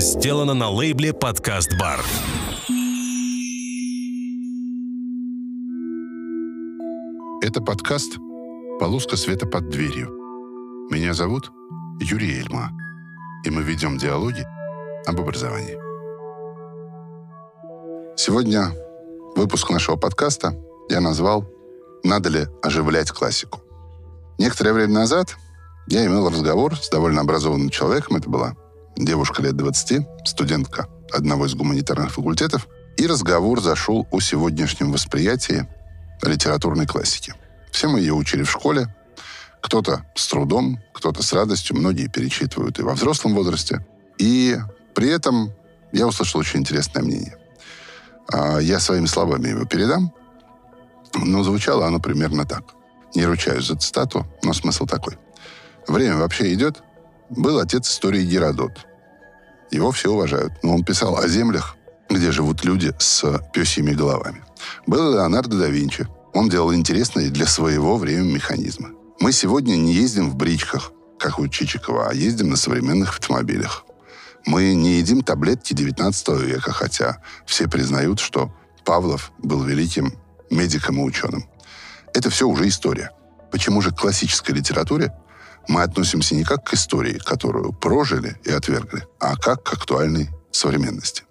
сделано на лейбле «Подкаст Бар». Это подкаст «Полоска света под дверью». Меня зовут Юрий Эльма, и мы ведем диалоги об образовании. Сегодня выпуск нашего подкаста я назвал «Надо ли оживлять классику?». Некоторое время назад я имел разговор с довольно образованным человеком. Это была девушка лет 20, студентка одного из гуманитарных факультетов. И разговор зашел о сегодняшнем восприятии литературной классики. Все мы ее учили в школе. Кто-то с трудом, кто-то с радостью. Многие перечитывают и во взрослом возрасте. И при этом я услышал очень интересное мнение. А, я своими словами его передам, но звучало оно примерно так. Не ручаюсь за цитату, но смысл такой. Время вообще идет. Был отец истории Геродот. Его все уважают. Но он писал о землях, где живут люди с пёсьими головами. Был Леонардо да Винчи. Он делал интересные для своего времени механизмы. Мы сегодня не ездим в бричках, как у Чичикова, а ездим на современных автомобилях. Мы не едим таблетки 19 века, хотя все признают, что Павлов был великим медиком и ученым. Это все уже история. Почему же к классической литературе мы относимся не как к истории, которую прожили и отвергли, а как к актуальной современности?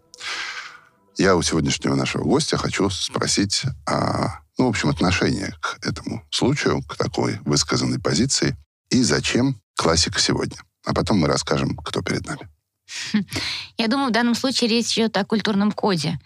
Я у сегодняшнего нашего гостя хочу спросить о, ну, в общем, отношение к этому случаю, к такой высказанной позиции, и зачем классика сегодня. А потом мы расскажем, кто перед нами. Я думаю, в данном случае речь идет о культурном коде.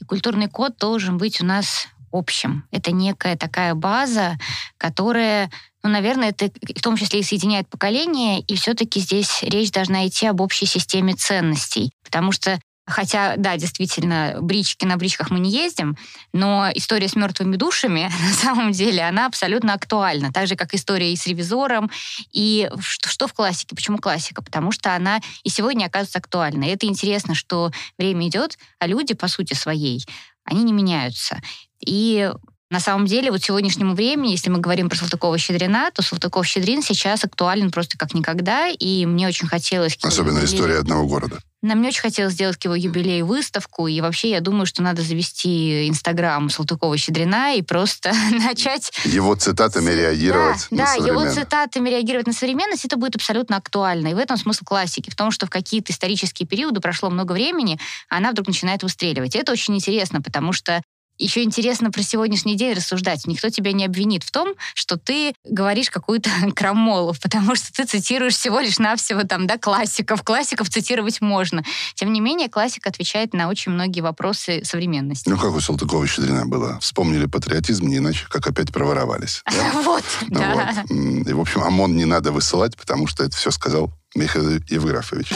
И культурный код должен быть у нас общим. Это некая такая база, которая, ну, наверное, это в том числе и соединяет поколения, и все-таки здесь речь должна идти об общей системе ценностей. Потому что Хотя, да, действительно, брички на бричках мы не ездим, но история с мертвыми душами, на самом деле, она абсолютно актуальна. Так же, как история и с ревизором. И что, что в классике? Почему классика? Потому что она и сегодня оказывается актуальна. И это интересно, что время идет, а люди, по сути своей, они не меняются. И на самом деле, вот сегодняшнему времени, если мы говорим про Салтыкова-Щедрина, то Салтыков-Щедрин сейчас актуален просто как никогда, и мне очень хотелось... Особенно юбилею... история одного города. Нам мне очень хотелось сделать к его юбилею выставку, и вообще я думаю, что надо завести Инстаграм Салтыкова-Щедрина и просто начать... Его цитатами реагировать да, на Да, его цитатами реагировать на современность, это будет абсолютно актуально. И в этом смысл классики, в том, что в какие-то исторические периоды прошло много времени, а она вдруг начинает выстреливать. И это очень интересно, потому что еще интересно про сегодняшний день рассуждать. Никто тебя не обвинит в том, что ты говоришь какую-то крамолу, потому что ты цитируешь всего лишь навсего там, да, классиков. Классиков цитировать можно. Тем не менее, классик отвечает на очень многие вопросы современности. Ну, как у Салтыкова-Щедрина было. Вспомнили патриотизм, не иначе, как опять проворовались. Вот, да. И, в общем, ОМОН не надо высылать, потому что это все сказал Михаил Евграфович.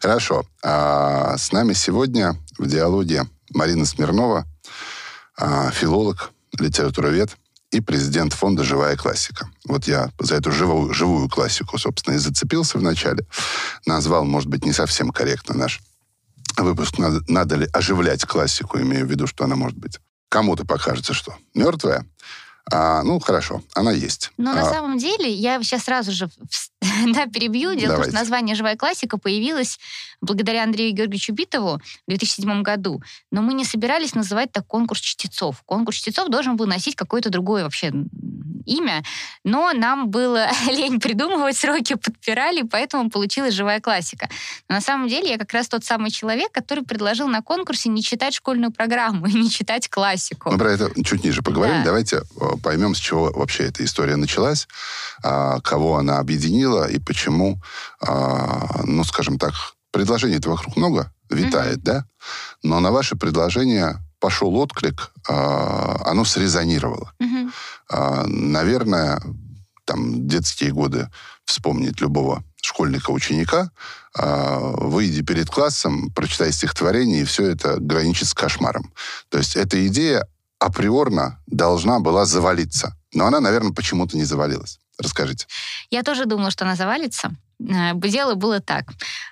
Хорошо. А с нами сегодня в диалоге Марина Смирнова, а, филолог, литературовед и президент фонда «Живая классика». Вот я за эту живую, живую классику, собственно, и зацепился вначале. Назвал, может быть, не совсем корректно наш выпуск «Надо, надо ли оживлять классику», имею в виду, что она может быть кому-то покажется, что мертвая, а, ну, хорошо, она есть. Но а... на самом деле, я сейчас сразу же да, перебью. Дело в том, что название «Живая классика» появилось благодаря Андрею Георгиевичу Битову в 2007 году. Но мы не собирались называть так конкурс чтецов. Конкурс чтецов должен был носить какое-то другое вообще имя, но нам было лень придумывать, сроки подпирали, поэтому получилась живая классика. Но на самом деле я как раз тот самый человек, который предложил на конкурсе не читать школьную программу и не читать классику. Мы про это чуть ниже поговорим. Да. Давайте э, поймем, с чего вообще эта история началась, а, кого она объединила и почему, а, ну, скажем так, предложений этого вокруг много витает, mm-hmm. да? Но на ваше предложение пошел отклик, а, оно срезонировало. Угу. Наверное, там детские годы вспомнить любого школьника-ученика, выйди перед классом, прочитай стихотворение, и все это граничит с кошмаром. То есть эта идея априорно должна была завалиться. Но она, наверное, почему-то не завалилась. Расскажите. Я тоже думала, что она завалится. Э, дело было так.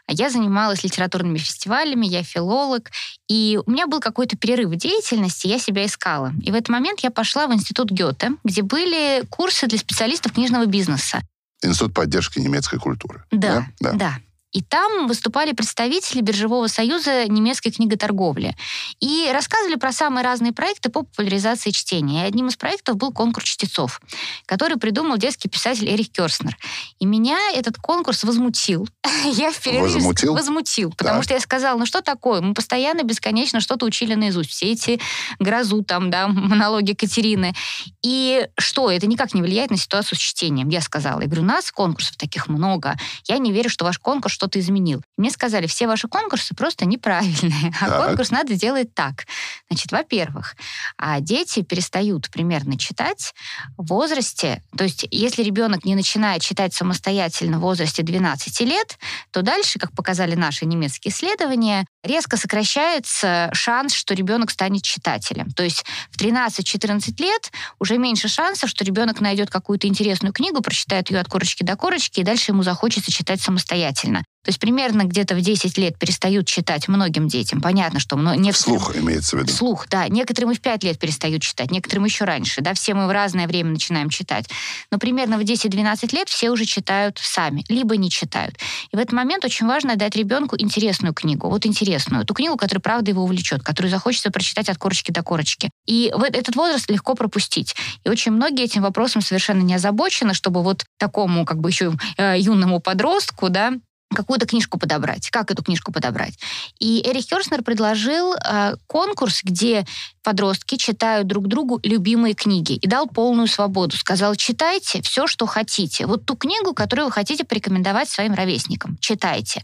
Я занималась литературными фестивалями, я филолог, и у меня был какой-то перерыв в деятельности, я себя искала. И в этот момент я пошла в институт Гёте, где были курсы для специалистов книжного бизнеса. Институт поддержки немецкой культуры. Да, да. да. И там выступали представители Биржевого союза немецкой книготорговли. И рассказывали про самые разные проекты по популяризации чтения. И одним из проектов был конкурс чтецов, который придумал детский писатель Эрих Керстнер. И меня этот конкурс возмутил. Я в Возмутил? Возмутил. Потому что я сказала, ну что такое? Мы постоянно, бесконечно что-то учили наизусть. Все эти грозу там, да, монологи Катерины. И что? Это никак не влияет на ситуацию с чтением. Я сказала. Я говорю, у нас конкурсов таких много. Я не верю, что ваш конкурс что что-то изменил. Мне сказали, все ваши конкурсы просто неправильные, а так. конкурс надо делать так. Значит, во-первых, а дети перестают примерно читать в возрасте, то есть если ребенок не начинает читать самостоятельно в возрасте 12 лет, то дальше, как показали наши немецкие исследования, резко сокращается шанс, что ребенок станет читателем. То есть в 13-14 лет уже меньше шансов, что ребенок найдет какую-то интересную книгу, прочитает ее от корочки до корочки, и дальше ему захочется читать самостоятельно. То есть примерно где-то в 10 лет перестают читать многим детям. Понятно, что... Некоторым... Вслух имеется в виду. Вслух, да. Некоторым и в 5 лет перестают читать, некоторым еще раньше. Да, все мы в разное время начинаем читать. Но примерно в 10-12 лет все уже читают сами, либо не читают. И в этот момент очень важно дать ребенку интересную книгу. Вот интересную. Ту книгу, которая правда его увлечет, которую захочется прочитать от корочки до корочки. И в этот возраст легко пропустить. И очень многие этим вопросом совершенно не озабочены, чтобы вот такому как бы еще э, юному подростку, да, какую-то книжку подобрать. Как эту книжку подобрать? И Эрих Керснер предложил э, конкурс, где подростки читают друг другу любимые книги и дал полную свободу. Сказал, читайте все, что хотите. Вот ту книгу, которую вы хотите порекомендовать своим ровесникам. Читайте.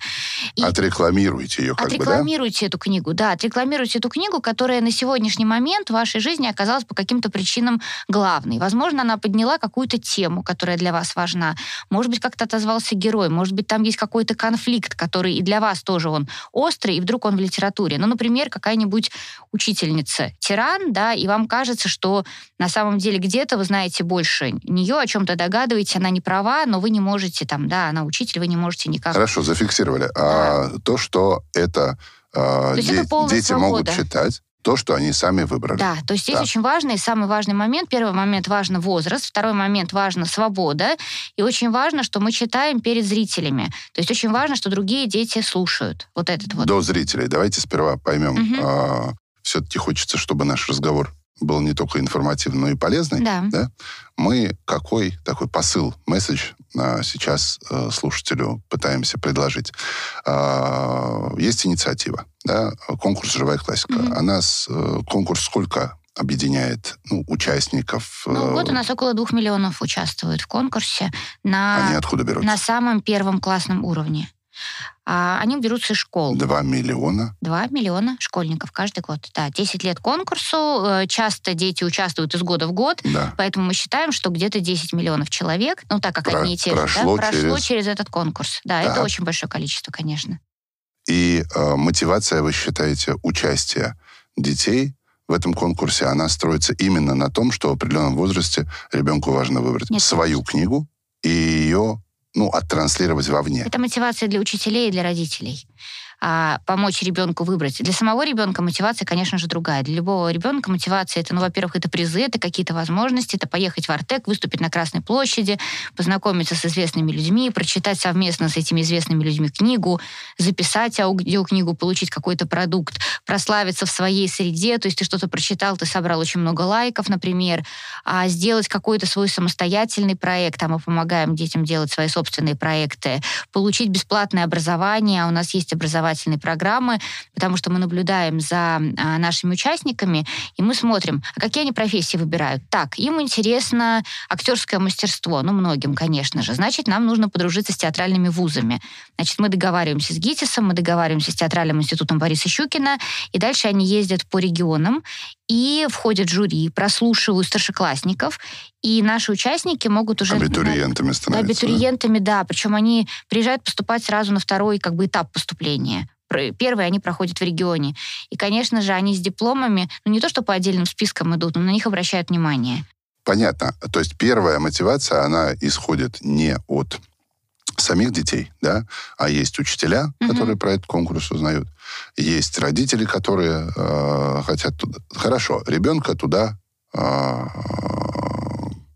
И отрекламируйте ее как отрекламируйте бы, да? эту книгу, да. Отрекламируйте эту книгу, которая на сегодняшний момент в вашей жизни оказалась по каким-то причинам главной. Возможно, она подняла какую-то тему, которая для вас важна. Может быть, как-то отозвался герой. Может быть, там есть какой-то конфликт, который и для вас тоже он острый, и вдруг он в литературе. Ну, например, какая-нибудь учительница тиран, да, и вам кажется, что на самом деле где-то вы знаете больше нее, о чем-то догадываетесь, она не права, но вы не можете там, да, она учитель, вы не можете никак... Хорошо, зафиксировали. А да. А, то, что это, а, де- это дети свобода. могут читать, то, что они сами выбрали. Да, то есть здесь да. очень важный, самый важный момент. Первый момент важно возраст, второй момент важно свобода, и очень важно, что мы читаем перед зрителями. То есть очень важно, что другие дети слушают. Вот этот вот. До зрителей. Давайте сперва поймем, угу. а, все-таки хочется, чтобы наш разговор был не только информативный, но и полезный. Да. да? Мы какой такой посыл, месседж сейчас а, слушателю пытаемся предложить? А, есть инициатива, да? конкурс «Живая классика». Mm-hmm. Она с, э, конкурс сколько объединяет ну, участников. Ну, в год у нас около двух миллионов участвуют в конкурсе на, Они откуда берутся? на самом первом классном уровне. А они берутся из школ. Два миллиона? Два миллиона школьников каждый год. Да, 10 лет конкурсу. Э, часто дети участвуют из года в год. Да. Поэтому мы считаем, что где-то 10 миллионов человек, ну так как Про, одни и те же, прошло, да, прошло через... через этот конкурс. Да, так. это очень большое количество, конечно. И э, мотивация, вы считаете, участия детей в этом конкурсе, она строится именно на том, что в определенном возрасте ребенку важно выбрать Нет, свою конечно. книгу и ее ну, оттранслировать вовне. Это мотивация для учителей и для родителей а, помочь ребенку выбрать. Для самого ребенка мотивация, конечно же, другая. Для любого ребенка мотивация это, ну, во-первых, это призы, это какие-то возможности, это поехать в Артек, выступить на Красной площади, познакомиться с известными людьми, прочитать совместно с этими известными людьми книгу, записать аудиокнигу, получить какой-то продукт, прославиться в своей среде, то есть ты что-то прочитал, ты собрал очень много лайков, например, а сделать какой-то свой самостоятельный проект, а мы помогаем детям делать свои собственные проекты, получить бесплатное образование, а у нас есть образование образовательной программы, потому что мы наблюдаем за а, нашими участниками, и мы смотрим, а какие они профессии выбирают. Так, им интересно актерское мастерство, ну, многим, конечно же. Значит, нам нужно подружиться с театральными вузами. Значит, мы договариваемся с ГИТИСом, мы договариваемся с театральным институтом Бориса Щукина, и дальше они ездят по регионам и входят в жюри, прослушивают старшеклассников, и наши участники могут уже... Абитуриентами становятся. Абитуриентами, да. да. Причем они приезжают поступать сразу на второй как бы, этап поступления. Первый они проходят в регионе. И, конечно же, они с дипломами, ну не то, что по отдельным спискам идут, но на них обращают внимание. Понятно. То есть первая мотивация, она исходит не от самих детей, да, а есть учителя, mm-hmm. которые про этот конкурс узнают, есть родители, которые э, хотят туда. Хорошо, ребенка туда э,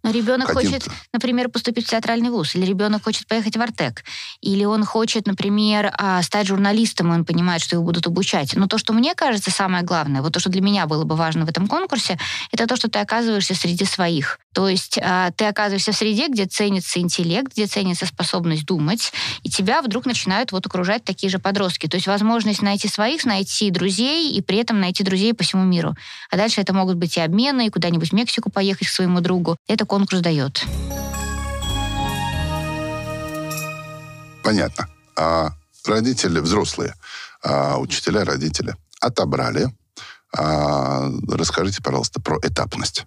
Но ребенок хочет, например, поступить в театральный вуз, или ребенок хочет поехать в Артек, или он хочет, например, а, стать журналистом, и он понимает, что его будут обучать. Но то, что мне кажется самое главное, вот то, что для меня было бы важно в этом конкурсе, это то, что ты оказываешься среди своих. То есть а, ты оказываешься в среде, где ценится интеллект, где ценится способность думать, и тебя вдруг начинают вот окружать такие же подростки. То есть возможность найти своих, найти друзей, и при этом найти друзей по всему миру. А дальше это могут быть и обмены, и куда-нибудь в Мексику поехать к своему другу. Это конкурс дает. Понятно. А родители, взрослые, а учителя, родители отобрали. А, расскажите, пожалуйста, про этапность.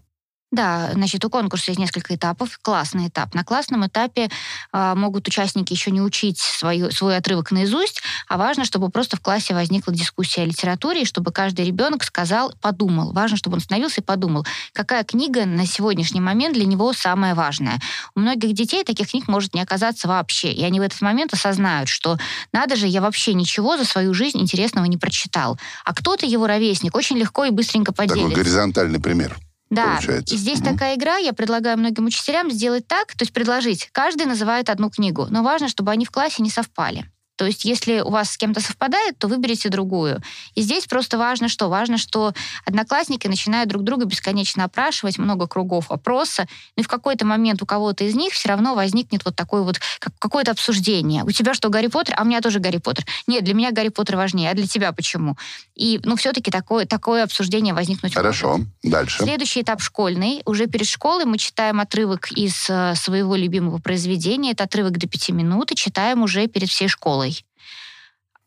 Да, значит, у конкурса есть несколько этапов. Классный этап. На классном этапе а, могут участники еще не учить свою, свой отрывок наизусть, а важно, чтобы просто в классе возникла дискуссия о литературе, и чтобы каждый ребенок сказал, подумал. Важно, чтобы он остановился и подумал, какая книга на сегодняшний момент для него самая важная. У многих детей таких книг может не оказаться вообще, и они в этот момент осознают, что надо же, я вообще ничего за свою жизнь интересного не прочитал. А кто-то его ровесник очень легко и быстренько Такой поделится. горизонтальный пример. Да, получается. и здесь Мгм. такая игра, я предлагаю многим учителям сделать так, то есть предложить. Каждый называет одну книгу, но важно, чтобы они в классе не совпали. То есть, если у вас с кем-то совпадает, то выберите другую. И здесь просто важно что? Важно, что одноклассники начинают друг друга бесконечно опрашивать, много кругов опроса, ну и в какой-то момент у кого-то из них все равно возникнет вот такое вот как- какое-то обсуждение. У тебя что, Гарри Поттер? А у меня тоже Гарри Поттер. Нет, для меня Гарри Поттер важнее, а для тебя почему? И, ну, все-таки такое, такое обсуждение возникнуть может. Хорошо. Дальше. Следующий этап школьный. Уже перед школой мы читаем отрывок из э, своего любимого произведения. Это отрывок до пяти минут, и читаем уже перед всей школой.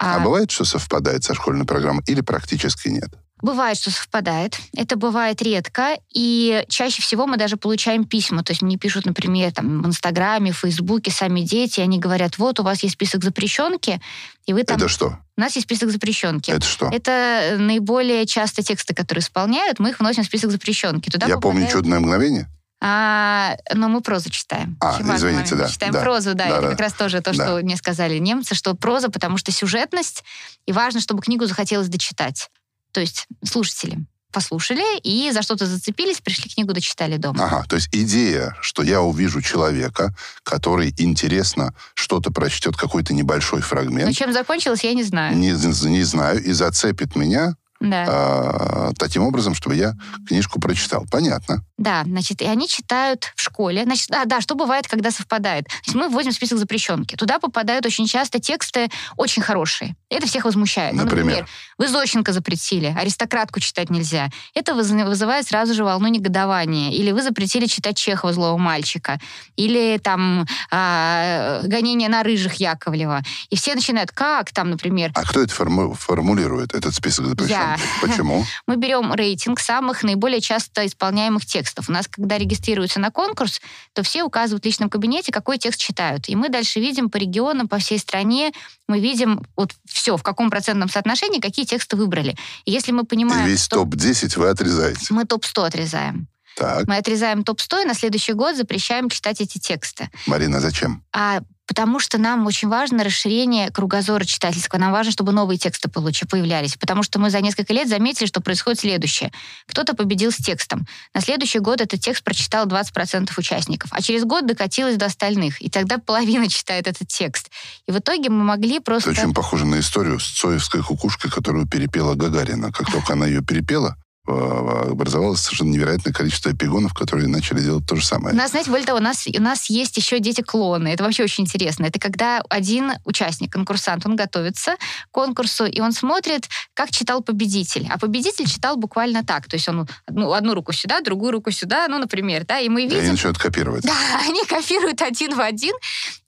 А А, бывает, что совпадает со школьной программой или практически нет? Бывает, что совпадает. Это бывает редко. И чаще всего мы даже получаем письма. То есть мне пишут, например, там, в Инстаграме, в Фейсбуке сами дети. Они говорят, вот у вас есть список запрещенки, и вы там... Это что? У нас есть список запрещенки. Это что? Это э, наиболее часто тексты, которые исполняют, мы их вносим в список запрещенки. Туда Я помню попадают- «Чудное мгновение». А, но мы прозу читаем. А, важный извините, да, Читаем да. прозу, да. Да, это да. как раз тоже то, Да. что мне сказали немцы, что проза, потому что сюжетность, и важно, чтобы книгу захотелось дочитать. То есть слушатели послушали и за что-то зацепились, пришли книгу, дочитали дома. Ага, то есть идея, что я увижу человека, который интересно что-то прочтет, какой-то небольшой Но фрагмент, чем закончилось, я не знаю. не, не знаю, и зацепит меня Да. а, таким образом, чтобы я книжку прочитал. Понятно. Да, значит, и они читают в школе. Значит, да, да, что бывает, когда совпадает? То есть мы вводим список запрещенки. Туда попадают очень часто тексты очень хорошие. Это всех возмущает. Ну, Например? вы Зощенко запретили, аристократку читать нельзя. Это выз- вызывает сразу же волну негодования. Или вы запретили читать Чехова «Злого мальчика». Или там а, «Гонение на рыжих» Яковлева. И все начинают, как там, например, А кто это форму- формулирует, этот список запрещенных? Я. Почему? мы берем рейтинг самых наиболее часто исполняемых текстов. У нас, когда регистрируются на конкурс, то все указывают в личном кабинете, какой текст читают. И мы дальше видим по регионам, по всей стране, мы видим вот все, в каком процентном соотношении какие тексты выбрали. И если мы И понимаем, весь что топ-10 вы отрезаете. мы топ-100 отрезаем. Так, Мы отрезаем топ-100 и на следующий год запрещаем читать эти тексты. Марина, зачем? А потому что нам очень важно расширение кругозора читательского. Нам важно, чтобы новые тексты получи, появлялись. Потому что мы за несколько лет заметили, что происходит следующее. Кто-то победил с текстом. На следующий год этот текст прочитал 20% участников. А через год докатилось до остальных. И тогда половина читает этот текст. И в итоге мы могли Это просто... очень похоже на историю с цоевской кукушкой, которую перепела Гагарина. Как только она ее перепела, образовалось совершенно невероятное количество эпигонов, которые начали делать то же У самое. нас, знаете, более того, у нас, у нас есть еще дети-клоны. Это вообще очень интересно. Это когда один участник, конкурсант, он готовится к конкурсу, и он смотрит, как читал победитель. А победитель читал буквально так. То есть он одну, одну руку сюда, другую руку сюда, ну, например, да, и мы И они видим... начинают копировать. Да, они копируют один в один.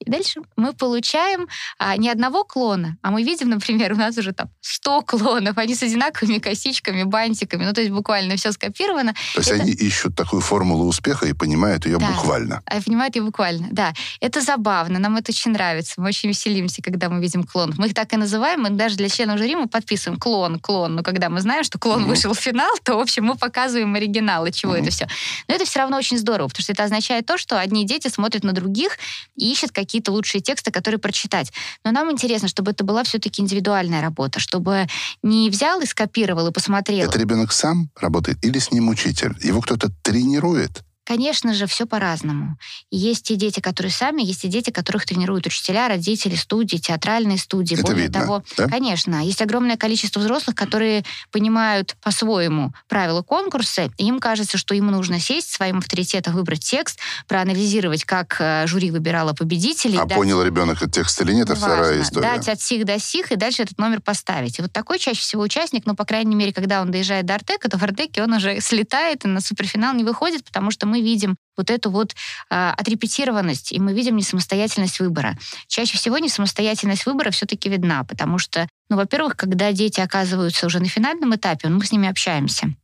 И дальше мы получаем а, не одного клона, а мы видим, например, у нас уже там 100 клонов. Они с одинаковыми косичками, бантиками. Ну, то есть буквально все скопировано. То есть это- они ищут такую формулу успеха и понимают ее Да. буквально. А понимают ее буквально, да. Это забавно, нам это очень нравится. Мы очень веселимся, когда мы видим клонов. Мы их так и называем, мы даже для членов жюри мы подписываем клон, клон. Но когда мы знаем, что клон Мгм. вышел в финал, то, в общем, мы показываем оригинал, от чего Мгм. это все. Но это все равно очень здорово, потому что это означает то, что одни дети смотрят на других и ищут какие-то лучшие тексты, которые прочитать. Но нам интересно, чтобы это была все-таки индивидуальная работа, чтобы не взял и скопировал и посмотрел. Это ребенок сам работает или с ним учитель? Его кто-то тренирует? Конечно же, все по-разному. Есть и дети, которые сами, есть и дети, которых тренируют учителя, родители, студии, театральные студии. Это Более видно, того, да? конечно, есть огромное количество взрослых, которые понимают по-своему правила конкурса, и им кажется, что им нужно сесть, своим авторитетом выбрать текст, проанализировать, как э, жюри выбирало победителей. А дать- понял ребенок этот текст или нет, это вторая Неважно. история. Дать от сих до сих и дальше этот номер поставить. И вот такой чаще всего участник, ну, по крайней мере, когда он доезжает до Артека, то в Артеке он уже слетает и на суперфинал не выходит, потому что мы видим вот эту вот э, отрепетированность, и мы видим несамостоятельность выбора. Чаще всего несамостоятельность выбора все-таки видна, потому что, ну, во-первых, когда дети оказываются уже на финальном этапе, мы с ними общаемся.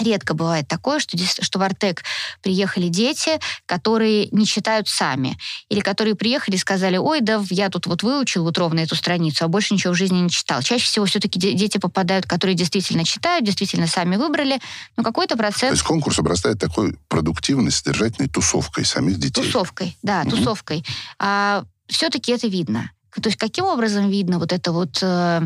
Редко бывает такое, что, что в Артек приехали дети, которые не читают сами. Или которые приехали и сказали, ой, да я тут вот выучил вот ровно эту страницу, а больше ничего в жизни не читал. Чаще всего все-таки дети попадают, которые действительно читают, действительно сами выбрали, но какой-то То процент есть конкурс обрастает такой продуктивной, содержательной тусовкой самих детей. Тусовкой, да, Мгм. тусовкой. А, все-таки это видно. То есть каким образом видно вот это вот э,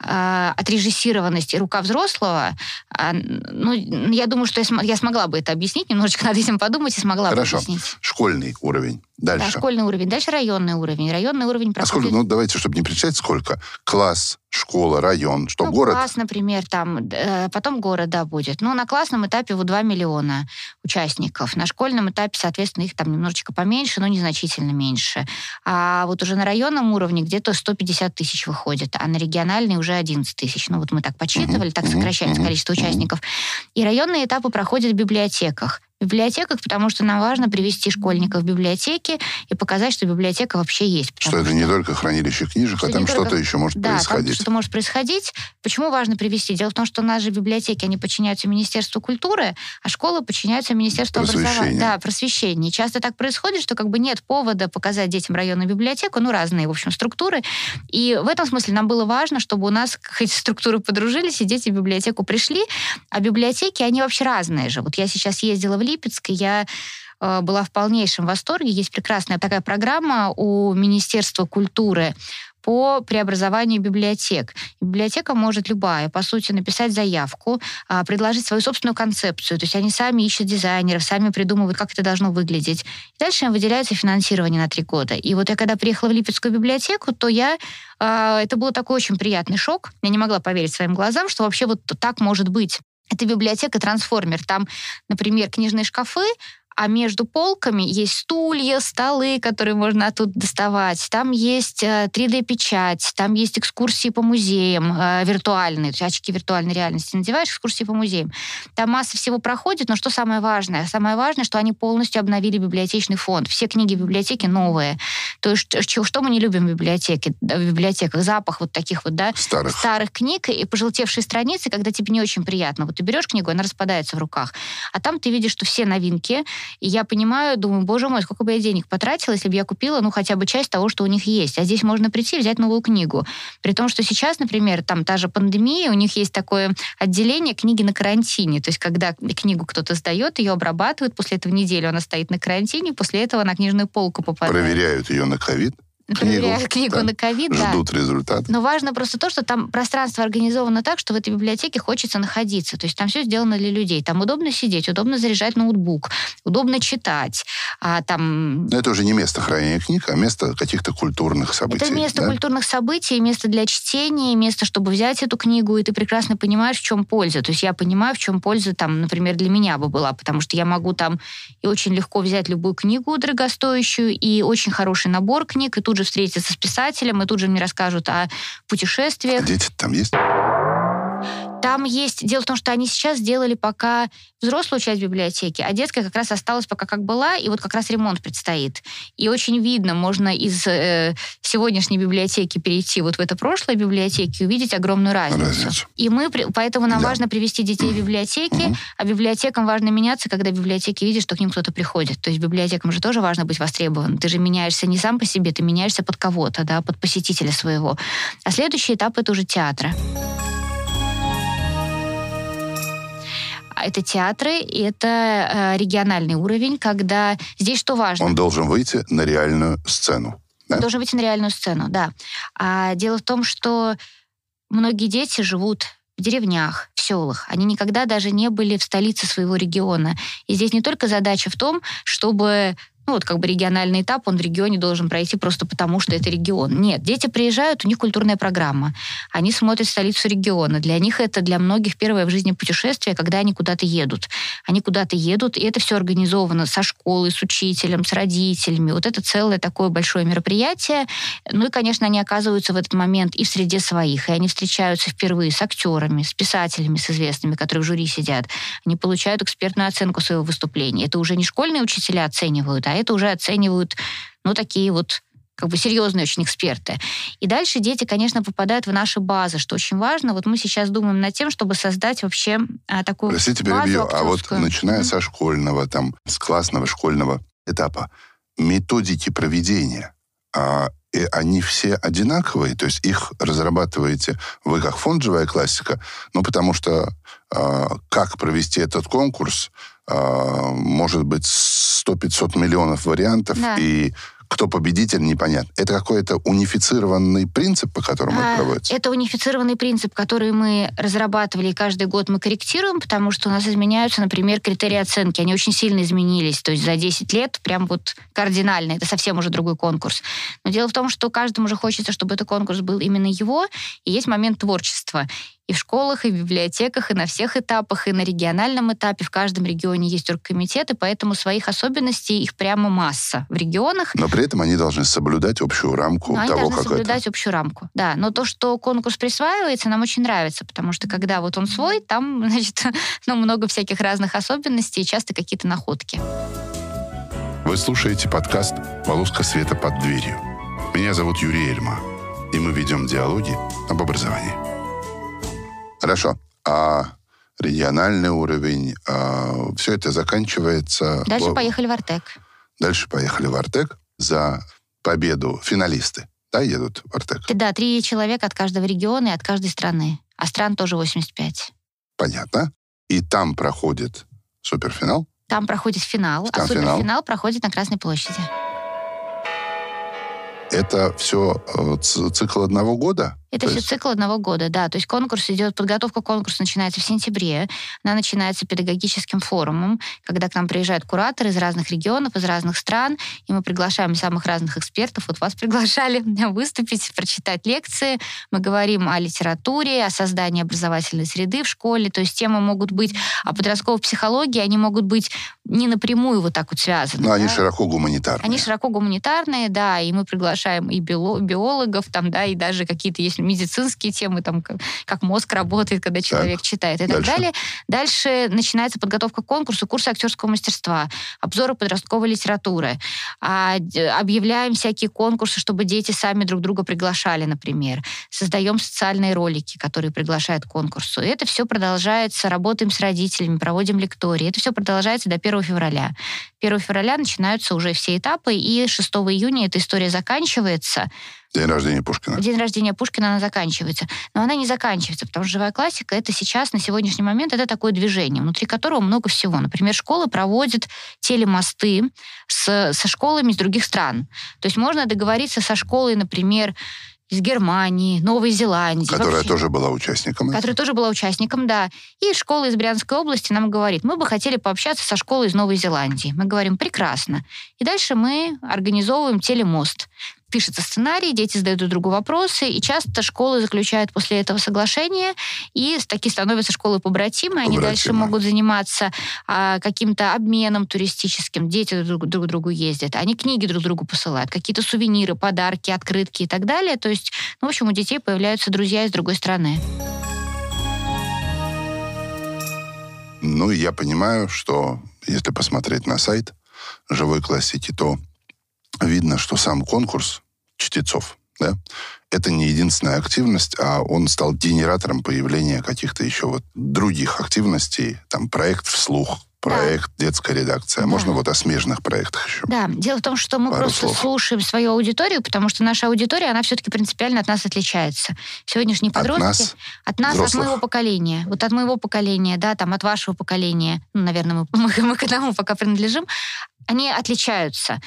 а, отрежиссированность и рука взрослого? А, ну, я думаю, что я, см- я смогла бы это объяснить, немножечко над этим подумать и смогла Хорошо. бы объяснить. Школьный уровень. Да, Дальше. школьный уровень. Дальше районный уровень. Районный уровень а сколько, проходит... ну давайте, чтобы не перечислять, сколько? Класс, школа, район, что, ну, город? класс, например, там, э, потом город, да, будет. Ну, на классном этапе вот 2 миллиона участников. На школьном этапе, соответственно, их там немножечко поменьше, но незначительно меньше. А вот уже на районном уровне где-то 150 тысяч выходит, а на региональный уже 11 тысяч. Ну, вот мы так подсчитывали, так мгм, сокращается мгм, количество мгм. участников. И районные этапы проходят в библиотеках. В библиотеках, потому что нам важно привести школьников в библиотеки и показать, что библиотека вообще есть. Что потому это не только хранилище книжек, Что а там только- что-то еще может да, происходить. что-то может происходить. Почему важно привести? Дело в том, что у нас же библиотеки, они подчиняются Министерству культуры, а школы подчиняются Министерству образования. Да, просвещения. И часто так происходит, что как бы нет повода показать детям районную библиотеку, ну, разные, в общем, структуры. И в этом смысле нам было важно, чтобы у нас эти структуры подружились, и дети в библиотеку пришли. А библиотеки, они вообще разные же. Вот я сейчас ездила в Липецк, я э, была в полнейшем восторге. Есть прекрасная такая программа у Министерства культуры по преобразованию библиотек. Библиотека может любая, по сути, написать заявку, а, предложить свою собственную концепцию. То есть они сами ищут дизайнеров, сами придумывают, как это должно выглядеть. Дальше им выделяется финансирование на три года. И вот я когда приехала в Липецкую библиотеку, то я... а, Это был такой очень приятный шок. Я не могла поверить своим глазам, что вообще вот так может быть. Это библиотека-трансформер. Там, например, книжные шкафы, а между полками есть стулья, столы, которые можно оттуда доставать. Там есть э, 3D-печать, там есть экскурсии по музеям э, виртуальные, то есть очки виртуальной реальности надеваешь, экскурсии по музеям. Там масса всего проходит, но что самое важное? Самое важное, что они полностью обновили библиотечный фонд. Все книги в библиотеке новые. То есть что, что мы не любим в библиотеке, в библиотеках? Запах вот таких вот, да, Старых. старых книг и пожелтевшие страницы, когда тебе не очень приятно. Вот ты берешь книгу, она распадается в руках, а там ты видишь, что все новинки, и я понимаю, думаю, боже мой, сколько бы я денег потратила, если бы я купила, ну, хотя бы часть того, что у них есть. А здесь можно прийти и взять новую книгу. При том, что сейчас, например, там та же пандемия, у них есть такое отделение книги на карантине. То есть, когда книгу кто-то сдает, ее обрабатывают, после этого неделю она стоит на карантине, после этого на книжную полку попадает. Проверяют ее на ковид, Проверяют книгу да. на ковид, да. ждут результат. Но важно просто то, что там пространство организовано так, что в этой библиотеке хочется находиться. То есть там все сделано для людей. Там удобно сидеть, удобно заряжать ноутбук, удобно читать. А там Но это уже не место хранения книг, а место каких-то культурных событий. это место да? культурных событий, место для чтения, место, чтобы взять эту книгу, и ты прекрасно понимаешь, в чем польза. То есть я понимаю, в чем польза, там, например, для меня бы была, потому что я могу там и очень легко взять любую книгу дорогостоящую, и очень хороший набор книг, и тут же встретиться с писателем, и тут же мне расскажут о А путешествиях. дети там есть? Там есть... Дело в том, что они сейчас сделали пока взрослую часть библиотеки, а детская как раз осталась пока как была, и вот как раз ремонт предстоит. И очень видно, можно из э, сегодняшней библиотеки перейти вот в это прошлое библиотеки и увидеть огромную разницу. Разницу. И мы, поэтому нам Да. важно привести детей в библиотеки, Мгм. а библиотекам важно меняться, когда библиотеки видят, что к ним кто-то приходит. То есть библиотекам же тоже важно быть востребован. Ты же меняешься не сам по себе, ты меняешься под кого-то, да, под посетителя своего. А следующий этап это уже театры. Это театры, и это э, региональный уровень, когда здесь что важно? Он должен выйти на реальную сцену. Да? должен выйти на реальную сцену, да. А дело в том, что многие дети живут в деревнях, в селах. Они никогда даже не были в столице своего региона. И здесь не только задача в том, чтобы ну, вот как бы региональный этап, он в регионе должен пройти просто потому, что это регион. Нет, дети приезжают, у них культурная программа. Они смотрят столицу региона. Для них это для многих первое в жизни путешествие, когда они куда-то едут. Они куда-то едут, и это все организовано со школой, с учителем, с родителями. Вот это целое такое большое мероприятие. Ну и, конечно, они оказываются в этот момент и в среде своих, и они встречаются впервые с актерами, с писателями, с известными, которые в жюри сидят. Они получают экспертную оценку своего выступления. Это уже не школьные учителя оценивают, а это уже оценивают, ну, такие вот как бы серьезные очень эксперты. И дальше дети, конечно, попадают в наши базы, что очень важно. Вот мы сейчас думаем над тем, чтобы создать вообще а, такую Простите, базу перебью, а вот начиная Мгм. со школьного, там, с классного школьного этапа, методики проведения, а, и они все одинаковые, то есть их разрабатываете вы как фонд «Живая классика», ну, потому что а, как провести этот конкурс, может быть 100-500 миллионов вариантов, Да. и кто победитель, непонятно. Это какой-то унифицированный принцип, по которому это А, проводится? Это унифицированный принцип, который мы разрабатывали, и каждый год мы корректируем, потому что у нас изменяются, например, критерии оценки. Они очень сильно изменились. То есть за 10 лет прям вот кардинально. Это совсем уже другой конкурс. Но дело в том, что каждому же хочется, чтобы этот конкурс был именно его, и есть момент творчества. И в школах, и в библиотеках, и на всех этапах, и на региональном этапе. В каждом регионе есть оргкомитеты, поэтому своих особенностей их прямо масса. В регионах Но при этом они должны соблюдать общую рамку но они того, должны как это... соблюдать общую рамку. Да, но то, что конкурс присваивается, нам очень нравится, потому что когда вот он свой, там, значит, ну, много всяких разных особенностей и часто какие-то находки. Вы слушаете подкаст «Полоска света под дверью». Меня зовут Юрий Эльма, и мы ведем диалоги об образовании. Хорошо. А региональный уровень, все это заканчивается... Дальше Во- поехали в Артек. Дальше поехали в Артек за победу. Финалисты, да, едут в Артек? Да, три человека от каждого региона и от каждой страны. А стран тоже 85. Понятно. И там проходит суперфинал. Там проходит финал, Там а финал. суперфинал проходит на Красной площади. Это все цикл одного года? Это То все есть- цикл одного года, да. То есть конкурс идет, подготовка конкурса начинается в сентябре. Она начинается педагогическим форумом, когда к нам приезжают кураторы из разных регионов, из разных стран, и мы приглашаем самых разных экспертов. Вот вас приглашали выступить, прочитать лекции. Мы говорим о литературе, о создании образовательной среды в школе. То есть темы могут быть о подростковой психологии, они могут быть не напрямую вот так вот связаны. Они да. широко гуманитарные. Они широко гуманитарные, да, и мы приглашаем и био- биологов, там, да, и даже какие-то есть медицинские темы, там, как, как мозг работает, когда человек читает и дальше. так далее. Дальше начинается подготовка к конкурсу, курсы актерского мастерства, обзоры подростковой литературы. А, объявляем всякие конкурсы, чтобы дети сами друг друга приглашали, например. Создаем социальные ролики, которые приглашают к конкурсу. И это все продолжается, работаем с родителями, проводим лектории. Это все продолжается до 1 февраля. 1 февраля начинаются уже все этапы, и 6 июня эта история заканчивается. День рождения Пушкина. День рождения Пушкина она заканчивается. Но она не заканчивается, потому что живая классика это сейчас, на сегодняшний момент, это такое движение, внутри которого много всего. Например, школы проводят телемосты с, со школами из других стран. То есть можно договориться со школой, например, из Германии, Новой Зеландии. Которая вообще тоже была участником. которая тоже была участником, да. И школа из Брянской области нам говорит, мы бы хотели пообщаться со школой из Новой Зеландии. Мы говорим, прекрасно. И дальше мы организовываем телемост. Пишется сценарий, дети задают друг другу вопросы, и часто школы заключают после этого соглашение, и такие становятся школы побратимы, они дальше могут заниматься а, каким-то обменом туристическим, дети друг, друг к другу ездят, они книги друг другу посылают, какие-то сувениры, подарки, открытки и так далее. То есть, ну, в общем, у детей появляются друзья из другой страны. Ну, я понимаю, что если посмотреть на сайт живой классики, то видно, что сам конкурс чтецов, да, это не единственная активность, а он стал генератором появления каких-то еще вот других активностей, там проект вслух, проект детская редакция. Да. Можно вот о смежных проектах еще. Да, дело в том, что мы Пару просто слов. слушаем свою аудиторию, потому что наша аудитория, она все-таки принципиально от нас отличается. Сегодняшние От подростки... нас, От нас, взрослых. от моего поколения. Вот от моего поколения, да, там от вашего поколения, ну, наверное, мы, мы, мы к одному пока принадлежим, они отличаются.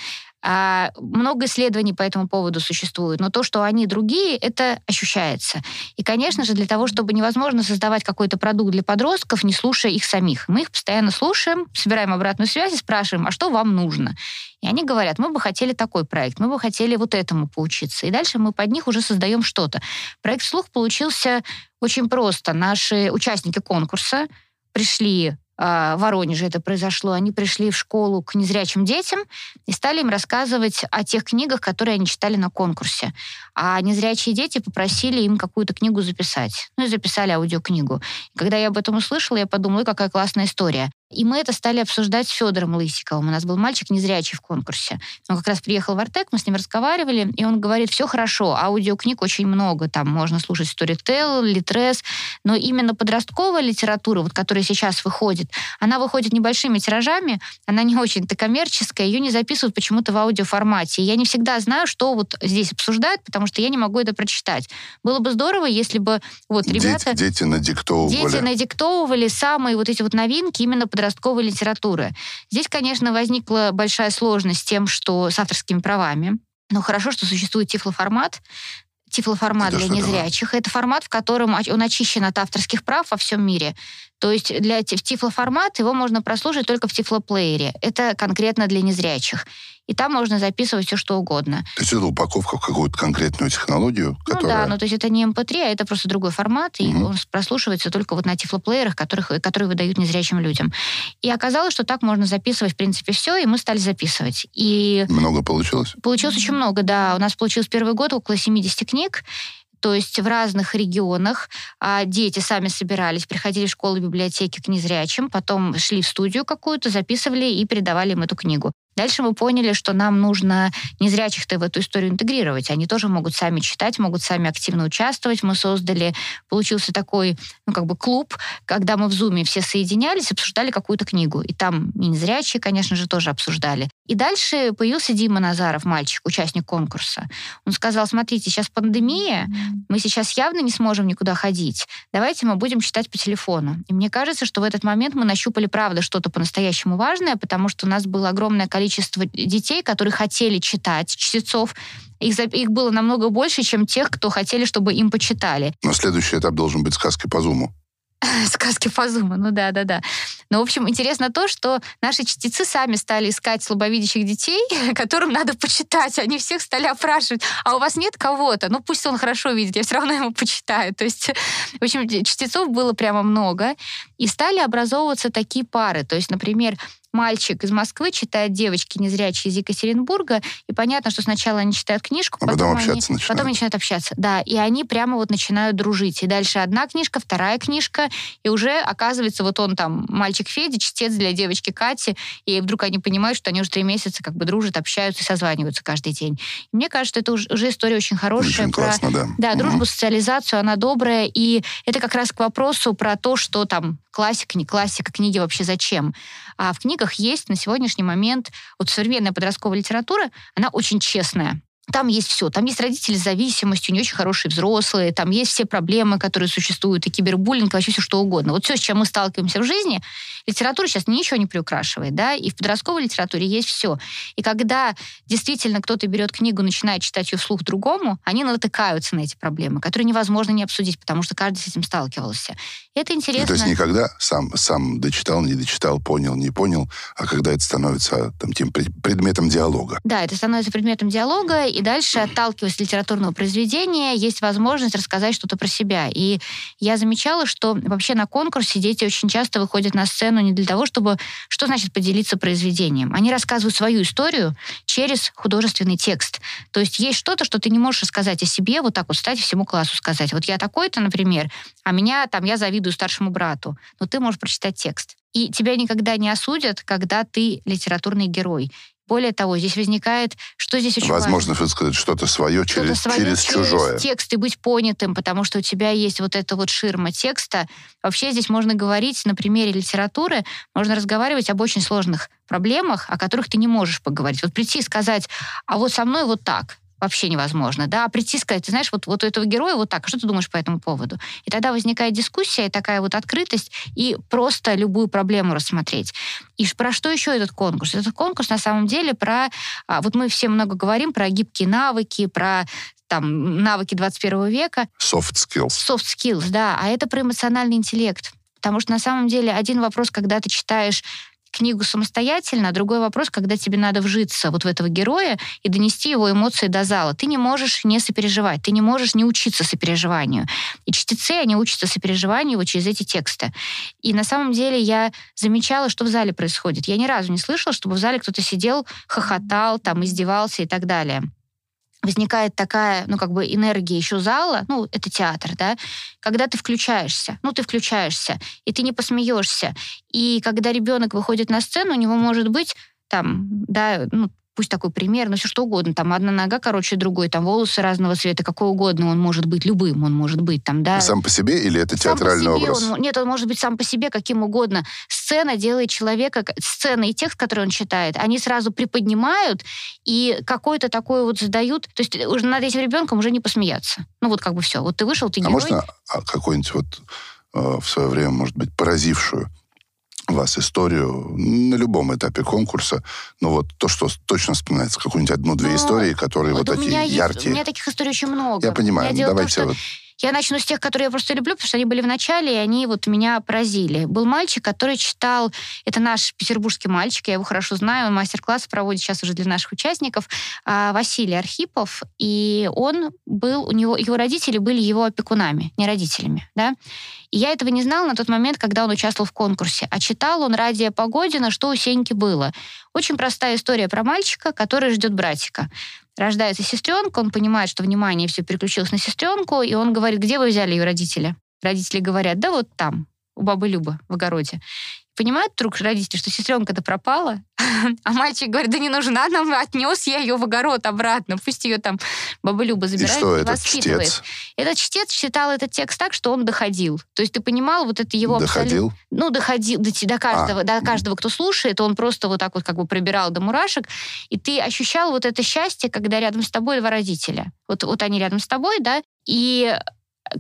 А, много исследований по этому поводу существует, но то, что они другие, это ощущается. И, конечно же, для того, чтобы невозможно создавать какой-то продукт для подростков, не слушая их самих. Мы их постоянно слушаем, собираем обратную связь и спрашиваем, а что вам нужно? И они говорят, мы бы хотели такой проект, мы бы хотели вот этому поучиться. И дальше мы под них уже создаем что-то. Проект «Слух» получился очень просто. Наши участники конкурса пришли в Воронеже это произошло, они пришли в школу к незрячим детям и стали им рассказывать о тех книгах, которые они читали на конкурсе. А незрячие дети попросили им какую-то книгу записать. Ну и записали аудиокнигу. И когда я об этом услышала, я подумала, какая классная история. И мы это стали обсуждать с Федором Лысиковым. У нас был мальчик незрячий в конкурсе. Он как раз приехал в Артек, мы с ним разговаривали, и он говорит, все хорошо, аудиокниг очень много, там можно слушать Storytel, Litres, но именно подростковая литература, вот, которая сейчас выходит, она выходит небольшими тиражами, она не очень-то коммерческая, ее не записывают почему-то в аудиоформате. И я не всегда знаю, что вот здесь обсуждают, потому что я не могу это прочитать. Было бы здорово, если бы вот ребята... Дети, дети надиктовывали. Дети надиктовывали самые вот эти вот новинки именно подростковой литературы. Здесь, конечно, возникла большая сложность с тем, что с авторскими правами. Но хорошо, что существует тифлоформат, тифлоформат Это для незрячих. Это формат, в котором он очищен от авторских прав во всем мире. То есть для тифлоформат его можно прослушать только в тифлоплеере. Это конкретно для незрячих и там можно записывать все, что угодно. То есть это упаковка в какую-то конкретную технологию, Ну которая... да, ну то есть это не MP3, а это просто другой формат, и Мгм. он прослушивается только вот на тифлоплеерах, которых, которые выдают незрячим людям. И оказалось, что так можно записывать, в принципе, все, и мы стали записывать. И Много получилось? Получилось очень много, да. У нас получилось первый год около 70 книг. То есть в разных регионах а, дети сами собирались, приходили в школу, библиотеки к незрячим, потом шли в студию какую-то, записывали и передавали им эту книгу. Дальше мы поняли, что нам нужно незрячих-то в эту историю интегрировать. Они тоже могут сами читать, могут сами активно участвовать. Мы создали, получился такой, ну, как бы клуб, когда мы в Зуме все соединялись, обсуждали какую-то книгу. И там и незрячие, конечно же, тоже обсуждали. И дальше появился Дима Назаров, мальчик, участник конкурса. Он сказал, смотрите, сейчас пандемия, мы сейчас явно не сможем никуда ходить. Давайте мы будем читать по телефону. И мне кажется, что в этот момент мы нащупали, правда, что-то по-настоящему важное, потому что у нас было огромное количество детей, которые хотели читать, чтецов. Их, их было намного больше, чем тех, кто хотели, чтобы им почитали. Но следующий этап должен быть сказки по зуму. Сказки Фазума, ну да, да, да. Но, в общем, интересно то, что наши чтецы сами стали искать слабовидящих детей, которым надо почитать. Они всех стали опрашивать. А у вас нет кого-то? Ну, пусть он хорошо видит, я все равно ему почитаю. То есть, в общем, чтецов было прямо много. И стали образовываться такие пары. То есть, например, мальчик из Москвы читает девочки незрячие из Екатеринбурга, и понятно, что сначала они читают книжку, А потом они- общаться начинают. Потом начинают общаться, да. И они прямо вот начинают дружить. И дальше одна книжка, вторая книжка, и уже оказывается, вот он там, мальчик Федя, чтец для девочки Кати, и вдруг они понимают, что они уже три месяца как бы дружат, общаются и созваниваются каждый день. И мне кажется, это уж- уже история очень хорошая Очень про классно, да. да, Мгм. дружбу, социализацию, она добрая, и это как раз к вопросу про то, что там классика, не классика, книги вообще зачем. А в книгах есть на сегодняшний момент, вот современная подростковая литература, она очень честная. Там есть все. Там есть родители с зависимостью, не очень хорошие взрослые, там есть все проблемы, которые существуют, и кибербуллинг, и вообще все что угодно. Вот все, с чем мы сталкиваемся в жизни, литература сейчас ничего не приукрашивает, да, и в подростковой литературе есть все. И когда действительно кто-то берет книгу, начинает читать ее вслух другому, они натыкаются на эти проблемы, которые невозможно не обсудить, потому что каждый с этим сталкивался. И это Ну, интересно. то есть никогда сам, сам дочитал, не дочитал, понял, не понял, а когда это становится там, тем пред- предметом диалога. Да, это становится предметом диалога, и дальше, отталкиваясь от литературного произведения, есть возможность рассказать что-то про себя. И я замечала, что вообще на конкурсе дети очень часто выходят на сцену не для того, чтобы... Что значит поделиться произведением? Они рассказывают свою историю через художественный текст. То есть есть что-то, что ты не можешь рассказать о себе, вот так вот стать всему классу сказать. Вот я такой-то, например, а меня там, я завидую старшему брату. Но ты можешь прочитать текст. И тебя никогда не осудят, когда ты литературный герой. Более того, здесь возникает, что здесь очень важно? Возможно, высказать что-то свое что-то через, свое через чужое. текст и быть понятым, потому что у тебя есть вот эта вот ширма текста. Вообще здесь можно говорить на примере литературы, можно разговаривать об очень сложных проблемах, о которых ты не можешь поговорить. Вот прийти и сказать, а вот со мной вот так. Вообще невозможно, да, а прийти сказать, ты знаешь, вот, вот у этого героя вот так, а что ты думаешь по этому поводу? И тогда возникает дискуссия, и такая вот открытость, и просто любую проблему рассмотреть. И про что еще этот конкурс? Этот конкурс на самом деле про... А, вот мы все много говорим про гибкие навыки, про там, навыки 21 века. Soft skills. Soft skills, да. А это про эмоциональный интеллект. Потому что на самом деле один вопрос, когда ты читаешь книгу самостоятельно, а другой вопрос, когда тебе надо вжиться вот в этого героя и донести его эмоции до зала. Ты не можешь не сопереживать, ты не можешь не учиться сопереживанию. И чтецы, они учатся сопереживанию вот через эти тексты. И на самом деле я замечала, что в зале происходит. Я ни разу не слышала, чтобы в зале кто-то сидел, хохотал, там, издевался и так далее возникает такая, ну, как бы энергия еще зала, ну, это театр, да, когда ты включаешься, ну, ты включаешься, и ты не посмеешься. И когда ребенок выходит на сцену, у него может быть там, да, ну, пусть такой пример, но все что угодно, там одна нога короче другой, там волосы разного цвета, какой угодно он может быть, любым он может быть, там, да. Сам по себе или это театральный сам по себе образ? Он, нет, он может быть сам по себе каким угодно. Сцена делает человека, сцена и текст, который он читает, они сразу приподнимают и какой-то такой вот задают, то есть уже над этим ребенком уже не посмеяться. Ну вот как бы все, вот ты вышел, ты а герой. можно а, какой-нибудь вот э, в свое время, может быть, поразившую вас историю на любом этапе конкурса, но вот то, что точно вспоминается, какую-нибудь одну-две Ну, истории, которые вот, у такие меня есть- яркие. у меня таких историй очень много. Я понимаю, У ну, меня том, давайте что вот Я начну с тех, которые я просто люблю, потому что они были в начале, и они вот меня поразили. Был мальчик, который читал, это наш петербургский мальчик, я его хорошо знаю, он мастер-класс проводит сейчас уже для наших участников, а, Василий Архипов, и он был, у него, его родители были его опекунами, не родителями, да. И я этого не знала на тот момент, когда он участвовал в конкурсе. А читал он Радия Погодина «Что у Сеньки было». Очень простая история про мальчика, который ждет братика. Рождается сестренка, он понимает, что внимание все переключилось на сестренку, и он говорит, где вы взяли ее родители? Родители говорят, да вот там, у бабы Любы в огороде. Понимают вдруг родители, что сестренка-то пропала, а мальчик говорит, да не нужна нам, отнес я ее в огород обратно, пусть ее там баба Люба И забирает что и этот воспитывает. чтец Этот чтец читал этот текст так, что он доходил. То есть ты понимал, вот это его абсолютно- доходил? ну, доходил до, до каждого, до каждого, кто слушает, он просто вот так вот как бы пробирал до мурашек, и ты ощущал вот это счастье, когда рядом с тобой два родителя. Вот, вот они рядом с тобой, да, и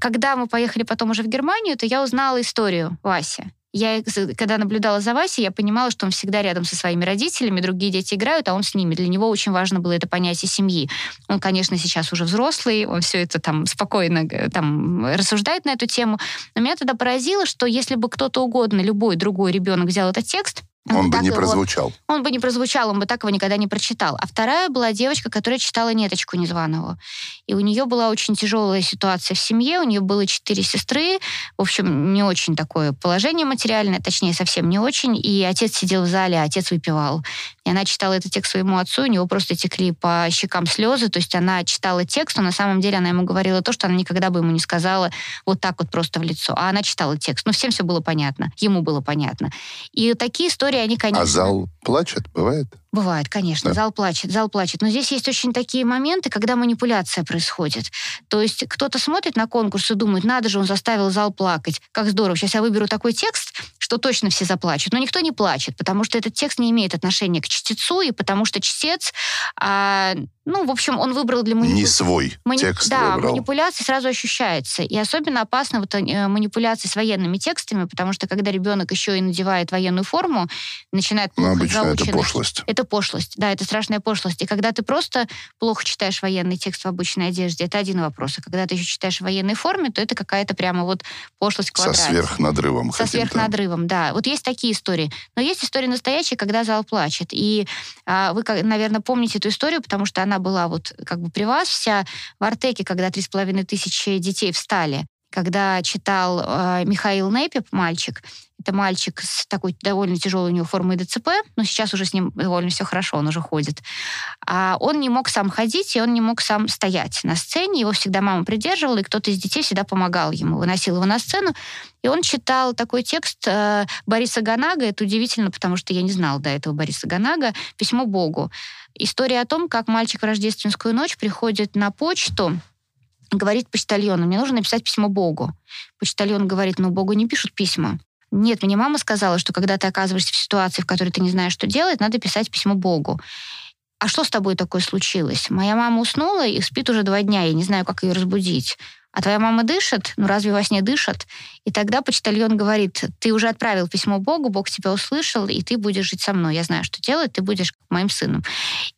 когда мы поехали потом уже в Германию, то я узнала историю Васи. Я, когда наблюдала за Васей, я понимала, что он всегда рядом со своими родителями, другие дети играют, а он с ними. Для него очень важно было это понятие семьи. Он, конечно, сейчас уже взрослый, он все это там спокойно э, там рассуждает на эту тему. Но меня тогда поразило, что если бы кто-то угодно, любой другой ребенок взял этот текст, Он бы так не его- прозвучал. он бы не прозвучал, он бы так его никогда не прочитал. А вторая была девочка, которая читала «Неточку Незваного». И у нее была очень тяжелая ситуация в семье, у нее было четыре сестры, в общем, не очень такое положение материальное, точнее, совсем не очень. И отец сидел в зале, а отец выпивал. И она читала этот текст своему отцу, у него просто текли по щекам слезы, то есть она читала текст, но на самом деле она ему говорила то, что она никогда бы ему не сказала вот так вот просто в лицо. А она читала текст. Ну, всем все было понятно, ему было понятно. И такие истории, они, конечно... А зал плачет, бывает? Бывает, конечно. Да. Зал плачет, зал плачет. Но здесь есть очень такие моменты, когда манипуляция происходит. То есть кто-то смотрит на конкурс и думает, надо же, он заставил зал плакать. Как здорово. Сейчас я выберу такой текст, что точно все заплачут. Но никто не плачет, потому что этот текст не имеет отношения к чтецу, и потому что чтец, а, ну, в общем, он выбрал для Не манипуляции. свой Мани- текст да, выбрал. манипуляция сразу ощущается. И особенно опасно вот, э, манипуляции с военными текстами, потому что когда ребенок еще и надевает военную форму, начинает плохо обычно это заученный- пошлость. это пошлость, да, это страшная пошлость. И когда ты просто плохо читаешь военный текст в обычной одежде, это один вопрос. А когда ты еще читаешь в военной форме, то это какая-то прямо вот пошлость в Со сверхнадрывом. Со сверхнадрывом, да. Вот есть такие истории. Но есть истории настоящие, когда зал плачет. И а, вы, наверное, помните эту историю, потому что она была вот как бы при вас вся в Артеке, когда три с половиной тысячи детей встали. Когда читал а, Михаил Непип, мальчик, это мальчик с такой довольно тяжелой у него формой ДЦП, но сейчас уже с ним довольно все хорошо, он уже ходит. А он не мог сам ходить, и он не мог сам стоять на сцене. Его всегда мама придерживала, и кто-то из детей всегда помогал ему, выносил его на сцену. И он читал такой текст э, Бориса Ганага. Это удивительно, потому что я не знала до этого Бориса Ганага. «Письмо Богу». История о том, как мальчик в рождественскую ночь приходит на почту, говорит почтальону, мне нужно написать письмо Богу. Почтальон говорит, ну, Богу не пишут письма. Нет, мне мама сказала, что когда ты оказываешься в ситуации, в которой ты не знаешь, что делать, надо писать письмо Богу. а что с тобой такое случилось? Моя мама уснула и спит уже два дня, я не знаю, как ее разбудить. А твоя мама дышит? Ну разве во сне дышит? И тогда почтальон говорит, ты уже отправил письмо Богу, Бог тебя услышал, и ты будешь жить со мной. Я знаю, что делать, ты будешь моим сыном.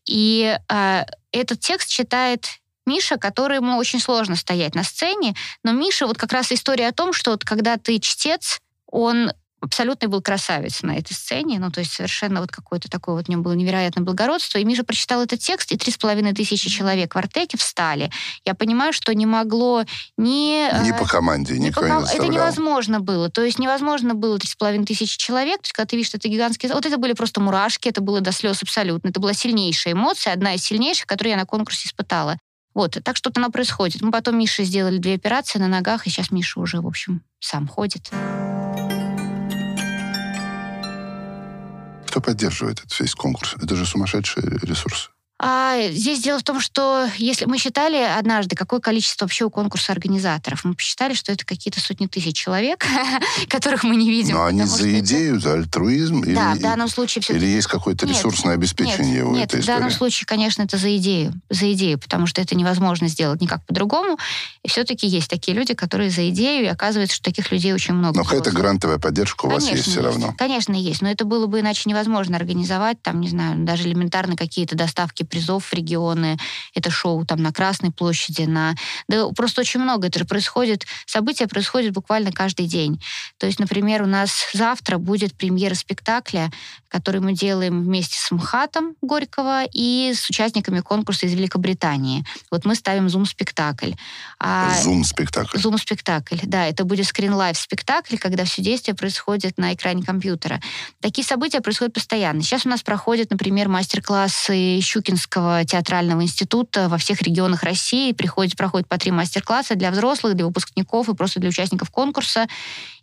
И э, этот текст читает Миша, который ему очень сложно стоять на сцене, но Миша, вот как раз история о том, что вот когда ты чтец, он абсолютный был красавец на этой сцене, ну, то есть совершенно вот какое-то такое вот в нем было невероятное благородство. И Миша прочитал этот текст, и три с половиной тысячи человек в Артеке встали. Я понимаю, что не могло ни... Ни э, по команде, ни никто по, не Это невозможно было. То есть невозможно было три с половиной тысячи человек. То есть когда ты видишь, что это гигантский... Вот это были просто мурашки, это было до слез абсолютно. Это была сильнейшая эмоция, одна из сильнейших, которую я на конкурсе испытала. Вот, так что-то оно происходит. Мы потом Мише сделали две операции на ногах, и сейчас Миша уже, в общем, сам ходит. Кто поддерживает этот весь конкурс? Это же сумасшедший ресурс. А здесь дело в том, что если мы считали однажды, какое количество вообще у конкурса организаторов, мы посчитали, что это какие-то сотни тысяч человек, которых мы не видим. Но они за идею, за альтруизм? Да, в данном случае все Или есть какое-то ресурсное обеспечение у этой истории? Нет, в данном случае, конечно, это за идею, за идею, потому что это невозможно сделать никак по-другому. И все-таки есть такие люди, которые за идею, и оказывается, что таких людей очень много. Но какая-то грантовая поддержка у вас есть все равно? Конечно, есть. Но это было бы иначе невозможно организовать, там, не знаю, даже элементарно какие-то доставки призов в регионы, это шоу там на Красной площади, на... Да просто очень много. Это же происходит, события происходят буквально каждый день. То есть, например, у нас завтра будет премьера спектакля, который мы делаем вместе с МХАТом Горького и с участниками конкурса из Великобритании. Вот мы ставим зум-спектакль. А... Зум-спектакль. Зум-спектакль, да. Это будет screen-live спектакль, когда все действие происходит на экране компьютера. Такие события происходят постоянно. Сейчас у нас проходят, например, мастер-классы Щукинского театрального института во всех регионах России. Приходит, проходит по три мастер-класса для взрослых, для выпускников и просто для участников конкурса.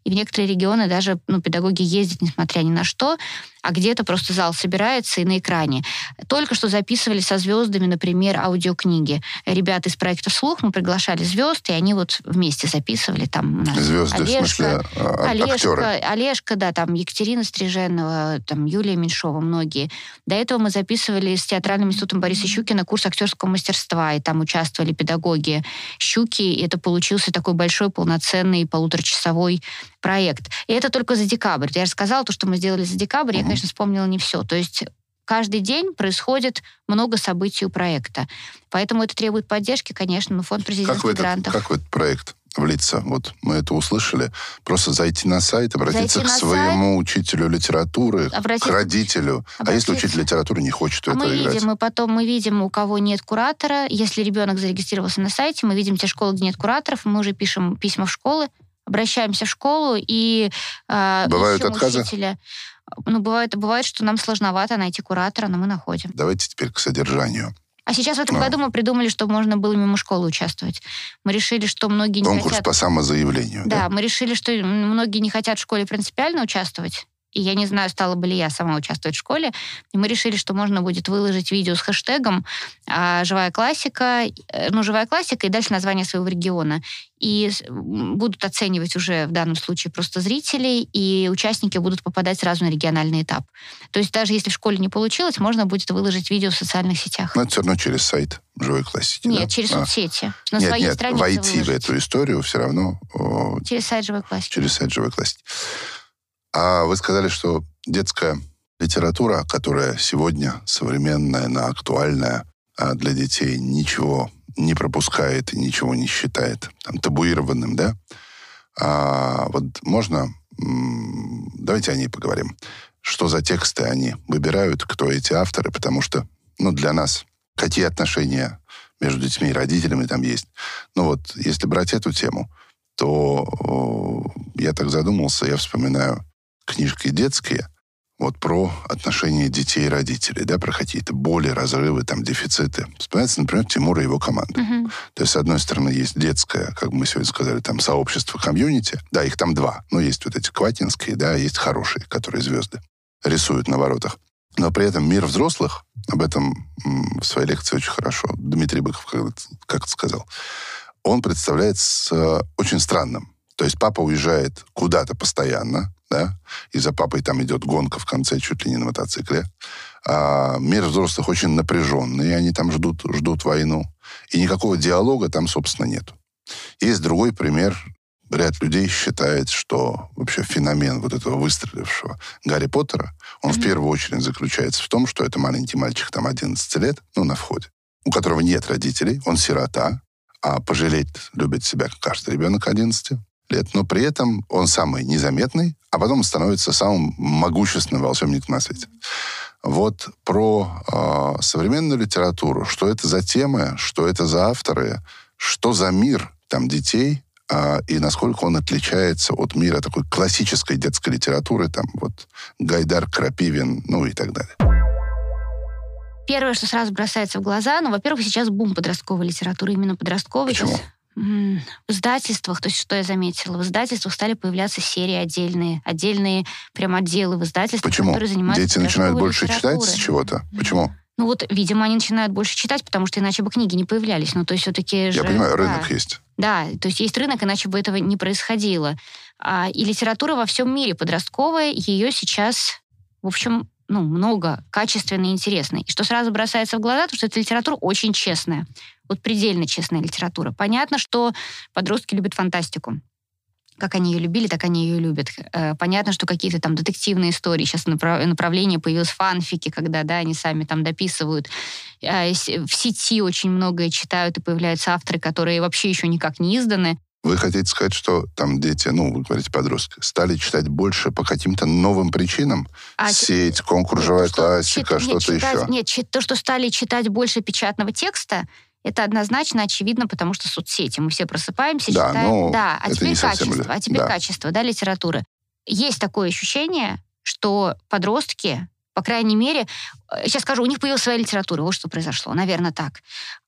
И в некоторые регионы даже ну, педагоги ездят, несмотря ни на что, а где-то просто зал собирается и на экране. Только что записывали со звездами, например, аудиокниги. Ребята из проекта «Слух» мы приглашали звезд, и они вот вместе записывали. Там у нас Звезды, Олежка, в смысле, а, Олежка, актеры. Олежка, да, там Екатерина Стриженова, там Юлия Меньшова, многие. До этого мы записывали с Театральным институтом Бориса Щукина курс актерского мастерства, и там участвовали педагоги Щуки, и это получился такой большой, полноценный, полуторачасовой проект. И это только за декабрь. Я же сказала то, что мы сделали за декабрь, mm-hmm. я, конечно, вспомнила не все. То есть каждый день происходит много событий у проекта. Поэтому это требует поддержки, конечно, но фонд президентских как грантов. Как в этот проект влиться? Вот мы это услышали. Просто зайти на сайт, обратиться зайти к своему сайт, учителю литературы, обратиться, к родителю. Обратиться. А если учитель литературы не хочет а это мы играть? Видим, мы потом мы видим, у кого нет куратора. Если ребенок зарегистрировался на сайте, мы видим те школы, где нет кураторов, мы уже пишем письма в школы, обращаемся в школу и э, Бывают отказы? учителя. Ну, бывает, бывает, что нам сложновато найти куратора, но мы находим. Давайте теперь к содержанию. А сейчас в этом а. году мы придумали, что можно было мимо школы участвовать. Мы решили, что многие не Конкурс хотят... по самозаявлению. Да, да, мы решили, что многие не хотят в школе принципиально участвовать. И я не знаю, стала бы ли я сама участвовать в школе. И мы решили, что можно будет выложить видео с хэштегом а, «Живая классика», э, ну, «Живая классика» и дальше название своего региона. И будут оценивать уже в данном случае просто зрителей, и участники будут попадать сразу на региональный этап. То есть даже если в школе не получилось, можно будет выложить видео в социальных сетях. Но это все равно через сайт живой классики. Нет, да? через а. соцсети. На нет, своей нет, странице войти выложить. в эту историю все равно... Через сайт живой классики. Через сайт живой классики. А вы сказали, что детская литература, которая сегодня современная, она актуальная, а для детей ничего не пропускает и ничего не считает там, табуированным, да? А вот можно... Давайте о ней поговорим. Что за тексты они выбирают, кто эти авторы, потому что, ну, для нас какие отношения между детьми и родителями там есть. Ну вот, если брать эту тему, то я так задумался, я вспоминаю книжки детские, вот про отношения детей и родителей, да, про какие-то боли, разрывы, там, дефициты. Вспоминается, например, Тимур и его команда. Uh-huh. То есть, с одной стороны, есть детское, как мы сегодня сказали, там, сообщество, комьюнити. Да, их там два. Но есть вот эти кватинские, да, есть хорошие, которые звезды рисуют на воротах. Но при этом мир взрослых, об этом в своей лекции очень хорошо Дмитрий Быков как-то сказал, он представляется очень странным. То есть папа уезжает куда-то постоянно, да, и за папой там идет гонка в конце чуть ли не на мотоцикле. А мир взрослых очень напряженный, они там ждут, ждут войну. И никакого диалога там, собственно, нету. Есть другой пример. Ряд людей считает, что вообще феномен вот этого выстрелившего Гарри Поттера, он mm-hmm. в первую очередь заключается в том, что это маленький мальчик, там, 11 лет, ну, на входе, у которого нет родителей, он сирота, а пожалеть любит себя каждый ребенок 11 лет, но при этом он самый незаметный, а потом становится самым могущественным волшебником на свете. Вот про э, современную литературу, что это за темы, что это за авторы, что за мир там детей, э, и насколько он отличается от мира такой классической детской литературы, там вот Гайдар, Крапивин, ну и так далее. Первое, что сразу бросается в глаза, ну, во-первых, сейчас бум подростковой литературы, именно подростковой. Почему? В издательствах, то есть что я заметила, в издательствах стали появляться серии отдельные, отдельные прям отделы в издательствах, Почему? которые занимаются Дети начинают больше читать с чего-то? Почему? Ну вот, видимо, они начинают больше читать, потому что иначе бы книги не появлялись. Ну то есть все-таки Я понимаю, рынок да, есть. Да, то есть есть рынок, иначе бы этого не происходило. А, и литература во всем мире подростковая, ее сейчас, в общем, ну, много, качественной и интересной. И что сразу бросается в глаза, то что эта литература очень честная вот предельно честная литература. Понятно, что подростки любят фантастику как они ее любили, так они ее любят. Э, понятно, что какие-то там детективные истории, сейчас направление появилось фанфики, когда, да, они сами там дописывают. Э, в сети очень многое читают, и появляются авторы, которые вообще еще никак не изданы. Вы хотите сказать, что там дети, ну, вы говорите подростки, стали читать больше по каким-то новым причинам? А, Сеть, конкурс, живая классика, что-то еще? Нет, то, что стали читать больше печатного текста, это однозначно очевидно, потому что соцсети. Мы все просыпаемся, да, читаем. Ну, да, а теперь качество, ли... а теперь да. качество, да, литературы. Есть такое ощущение, что подростки, по крайней мере, сейчас скажу, у них появилась своя литература. Вот что произошло, наверное, так.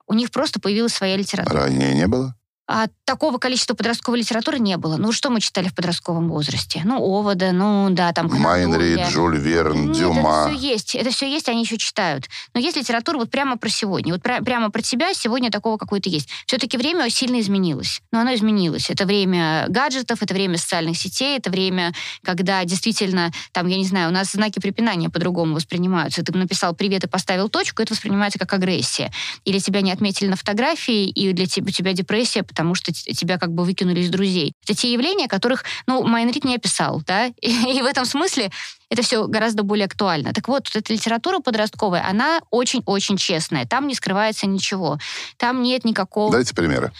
У них просто появилась своя литература. Ранее не было? А, такого количества подростковой литературы не было. Ну, что мы читали в подростковом возрасте? Ну, Овода, ну, да, там... Майнри, Джуль Верн, Нет, Дюма. это все есть. Это все есть, они еще читают. Но есть литература вот прямо про сегодня. Вот про, прямо про тебя сегодня такого какой-то есть. Все-таки время сильно изменилось. Но оно изменилось. Это время гаджетов, это время социальных сетей, это время, когда действительно, там, я не знаю, у нас знаки препинания по-другому воспринимаются. Ты написал «привет» и поставил точку, это воспринимается как агрессия. Или тебя не отметили на фотографии, и для тебя, у тебя депрессия, потому что тебя как бы выкинули из друзей. Это те явления, которых, ну, Майнрид не описал, да, и, и в этом смысле это все гораздо более актуально. Так вот, эта литература подростковая, она очень-очень честная. Там не скрывается ничего. Там нет никакого... Дайте примеры.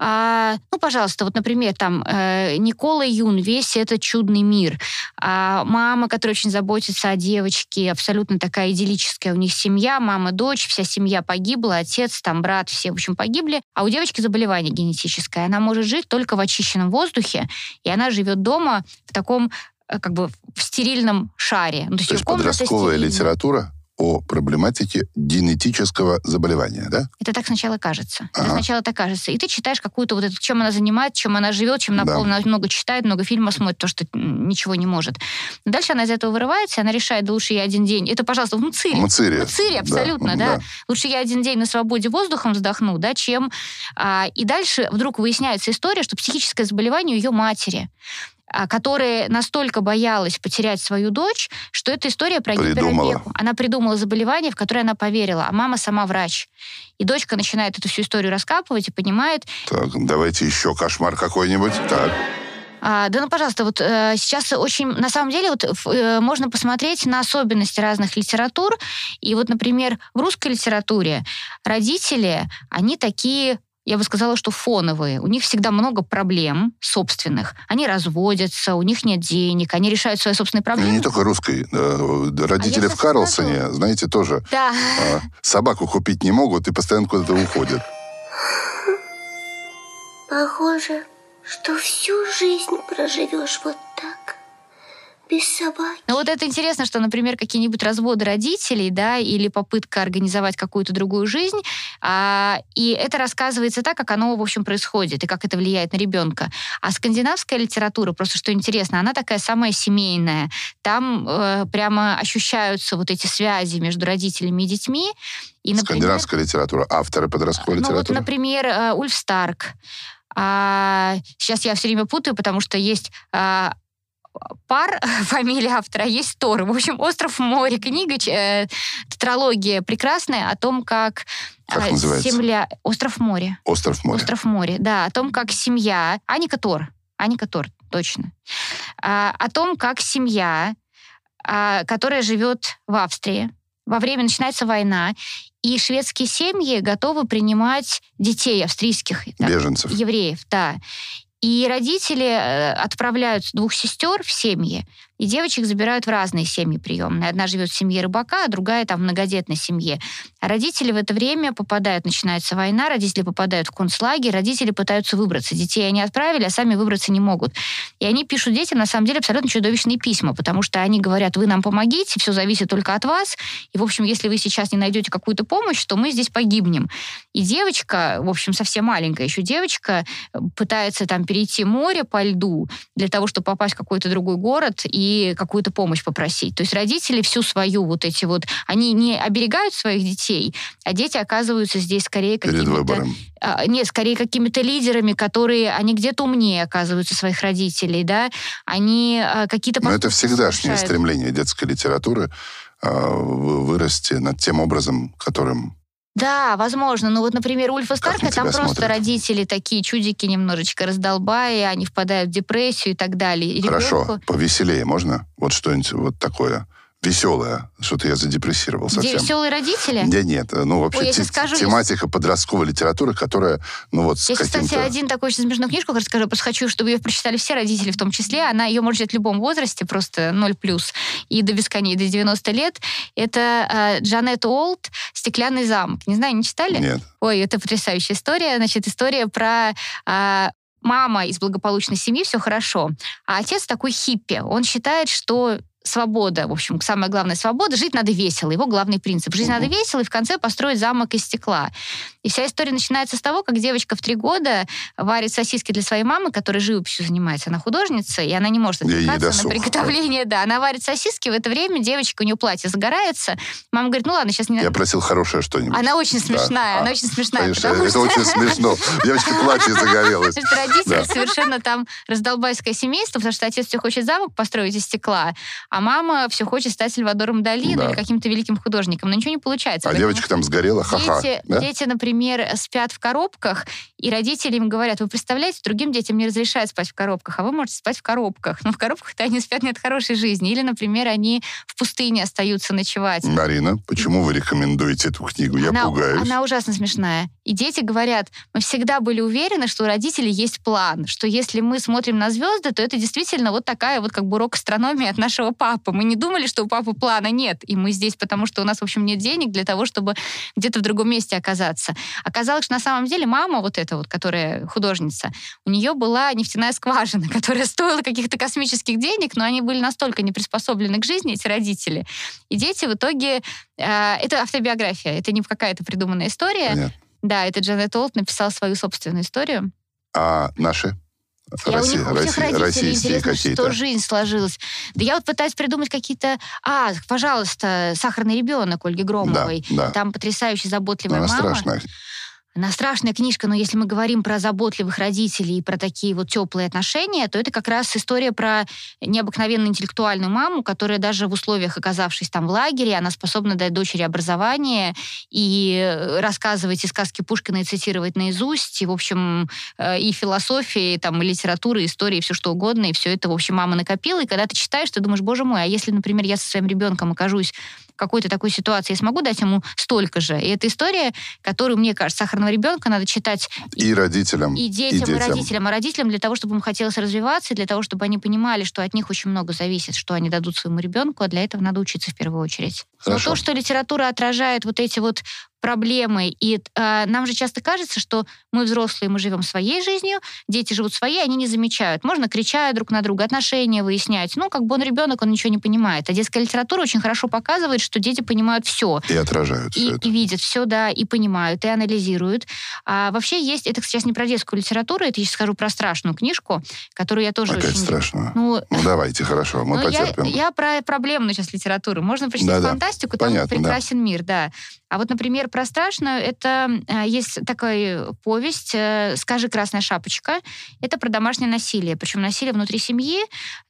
А, ну, пожалуйста, вот, например, там э, Никола Юн, весь этот чудный мир. А, мама, которая очень заботится о девочке, абсолютно такая идиллическая у них семья, мама, дочь, вся семья погибла, отец, там, брат, все, в общем, погибли. А у девочки заболевание генетическое. Она может жить только в очищенном воздухе, и она живет дома в таком как бы в стерильном шаре. Ну, то есть, то есть подростковая литература о проблематике генетического заболевания, да? Это так сначала кажется. Ага. Это сначала так кажется. И ты читаешь какую-то вот эту, чем она занимается, чем она живет, чем она да. много читает, много фильмов смотрит, то, что ничего не может. Но дальше она из этого вырывается, она решает, да лучше я один день. Это, пожалуйста, в Муцире. Муцире. Муцире, абсолютно, да. да. Лучше я один день на свободе воздухом вздохну, да, чем... А, и дальше вдруг выясняется история, что психическое заболевание у ее матери. А, которая настолько боялась потерять свою дочь, что эта история про гиперопеку. Она придумала заболевание, в которое она поверила, а мама сама врач. И дочка начинает эту всю историю раскапывать и понимает... Так, давайте еще кошмар какой-нибудь. Так. А, да, ну, пожалуйста, вот э, сейчас очень, на самом деле, вот э, можно посмотреть на особенности разных литератур. И вот, например, в русской литературе родители, они такие я бы сказала, что фоновые. У них всегда много проблем собственных. Они разводятся, у них нет денег, они решают свои собственные проблемы. Ну, не только русской. Родители а в Карлсоне, скажу. знаете, тоже да. А, собаку купить не могут и постоянно куда-то уходят. Похоже, что всю жизнь проживешь вот так без собаки. Ну вот это интересно, что, например, какие-нибудь разводы родителей, да, или попытка организовать какую-то другую жизнь, а, и это рассказывается так, как оно, в общем, происходит, и как это влияет на ребенка. А скандинавская литература, просто что интересно, она такая самая семейная. Там э, прямо ощущаются вот эти связи между родителями и детьми. И, например, Скандинавская литература, авторы подростковой ну, литературы? Вот, например, э, Ульф Старк, А, сейчас я все время путаю, потому что есть а, пар, фамилия автора, есть Тор. В общем, «Остров море» книга, э, тетралогия прекрасная о том, как Как а, называется? Земля... «Остров море». Остров моря. «Остров море», да, о том, как семья... Аника Тор, Аника Тор, точно. А, о том, как семья, а, которая живет в Австрии, во время начинается война, и шведские семьи готовы принимать детей австрийских там, Беженцев. евреев, да. И родители э, отправляют двух сестер в семьи, и девочек забирают в разные семьи приемные. Одна живет в семье рыбака, а другая там в многодетной семье. А родители в это время попадают, начинается война, родители попадают в концлагерь, родители пытаются выбраться. Детей они отправили, а сами выбраться не могут. И они пишут детям, на самом деле, абсолютно чудовищные письма, потому что они говорят, вы нам помогите, все зависит только от вас. И, в общем, если вы сейчас не найдете какую-то помощь, то мы здесь погибнем. И девочка, в общем, совсем маленькая еще девочка, э, пытается там перейти море по льду для того, чтобы попасть в какой-то другой город и какую-то помощь попросить. То есть родители всю свою вот эти вот... Они не оберегают своих детей, а дети оказываются здесь скорее Перед какими-то... выбором. а, Нет, скорее какими-то лидерами, которые... Они где-то умнее оказываются своих родителей, да? Они а, какие-то... Но это всегдашнее совершают. стремление детской литературы а, вы- вырасти над тем образом, которым... Да, возможно. Ну вот, например, Ульфа Старка, там просто смотрят? родители такие чудики немножечко раздолбая, они впадают в депрессию и так далее. И Хорошо, ребенку- повеселее можно? Вот что-нибудь вот такое веселое. Что-то я задепрессировал совсем. веселые родители? Да нет, ну вообще Ой, те- скажу, тематика подростковой литературы, которая, ну вот с Я, кстати, один такой очень смешную книжку расскажу. Просто хочу, чтобы ее прочитали все родители в том числе. Она ее можно читать в любом возрасте, просто 0 плюс. И до бесконечности, до 90 лет. Это э, Джанет Уолт «Стеклянный замок». Не знаю, не читали? Нет. Ой, это потрясающая история. Значит, история про а, мама из благополучной семьи, все хорошо. А отец такой хиппи. Он считает, что свобода, в общем, самая главная свобода, жить надо весело, его главный принцип. Жить надо весело, и в конце построить замок из стекла. И вся история начинается с того, как девочка в три года варит сосиски для своей мамы, которая живописью занимается. Она художница, и она не может отвлекаться на приготовление. Да, она варит сосиски, в это время девочка, у нее платье загорается. Мама говорит, ну ладно, сейчас не Я просил хорошее что-нибудь. она очень Да. смешная, А, она очень смешная. Конечно, это что- очень смешно. Девочка платье загорелось. Родители Да. совершенно там раздолбайское семейство, потому что отец все хочет замок построить из стекла, а мама все хочет стать Сальвадором Дали Да. или каким-то великим художником. Но ничего не получается. А Поэтому девочка там сгорела, ха-ха. Дети, да? дети, например, спят в коробках, и родители им говорят, вы представляете, другим детям не разрешают спать в коробках, а вы можете спать в коробках. Но в коробках-то они спят не от хорошей жизни. Или, например, они в пустыне остаются ночевать. Марина, почему вы рекомендуете эту книгу? Я она, пугаюсь. она ужасно смешная. И дети говорят, мы всегда были уверены, что у родителей есть план, что если мы смотрим на звезды, то это действительно вот такая вот как бы урок астрономии от нашего папы. Мы не думали, что у папы плана нет, и мы здесь, потому что у нас, в общем, нет денег для того, чтобы где-то в другом месте оказаться. Оказалось, что на самом деле мама вот эта вот, которая художница, у нее была нефтяная скважина, которая стоила каких-то космических денег, но они были настолько не приспособлены к жизни, эти родители. И дети в итоге... э, это автобиография, это не какая-то придуманная история. Понятно. Да, это Джанет Олд написал свою собственную историю. А наши? Я у них, у всех Росси- родителей интересно, что жизнь сложилась. Да я вот пытаюсь придумать какие-то... А, пожалуйста, «Сахарный ребенок» Ольги Громовой. Да, да. Там потрясающе заботливая Она мама. страшная. Она страшная книжка, но если мы говорим про заботливых родителей и про такие вот теплые отношения, то это как раз история про необыкновенно интеллектуальную маму, которая даже в условиях, оказавшись там в лагере, она способна дать дочери образование и э, рассказывать и сказки Пушкина, и цитировать наизусть, и, в общем, э, и философии, там, и литературы, и истории, все что угодно, и все это, в общем, мама накопила. И когда ты читаешь, ты думаешь, боже мой, а если, например, я со своим ребенком окажусь в какой-то такой ситуации, я смогу дать ему столько же? И это история, которую, мне кажется, сахарного ребенка надо читать И родителям, и детям, и, детям. родителям. А родителям для того, чтобы им хотелось развиваться, и для того, чтобы они понимали, что от них очень много зависит, что они дадут своему ребенку, а для этого надо учиться в первую очередь. Хорошо. Но то, что литература отражает вот эти вот проблемы, и э, нам же часто кажется, что мы взрослые, мы живем своей жизнью, дети живут своей, они не замечают. Можно кричать друг на друга, отношения выяснять. Ну, как бы он ребенок, он ничего не понимает. А детская литература очень хорошо показывает, что дети понимают все И отражают и, все это. и видят все, да, и понимают, и анализируют. А вообще есть, это сейчас не про детскую литературу, это я сейчас скажу про страшную книжку, которую я тоже Опять очень... страшно. Ну, Ну, давайте, хорошо, мы ну, я, потерпим. я про проблемную сейчас литературу. Можно прочитать Да-да. фантастику, там Понятно, да. прекрасен мир, да. А вот, например, про страшную, это э, есть такая повесть э, «Скажи, красная шапочка». Это про домашнее насилие, причем насилие внутри семьи.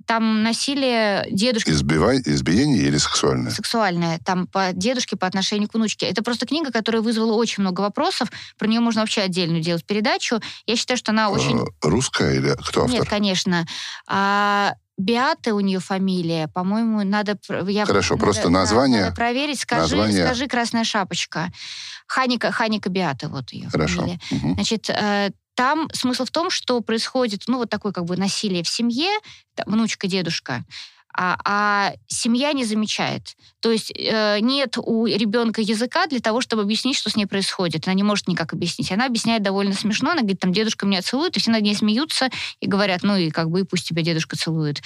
Там насилие дедушки... Избивай, избиение или сексуальное? Сексуальное. Там по дедушке по отношению к внучке. Это просто книга, которая вызвала очень много вопросов. Про нее можно вообще отдельную делать передачу. Я считаю, что она очень... Э, Русская или кто автор? Нет, конечно. А, Биаты у нее фамилия, по-моему, надо... Я, Хорошо, надо- просто название- надо проверить. Скажи, название- скажи «Красная шапочка». Ханика, Ханика Биата, вот ее Хорошо. фамилия. Мгм. Значит, э, там смысл в том, что происходит, ну, вот такое как бы насилие в семье, внучка, дедушка, а, а семья не замечает. То есть э, нет у ребенка языка для того, чтобы объяснить, что с ней происходит. Она не может никак объяснить. Она объясняет довольно смешно. Она говорит, там, дедушка меня целует, и все над ней смеются и говорят, ну и как бы и пусть тебя дедушка целует.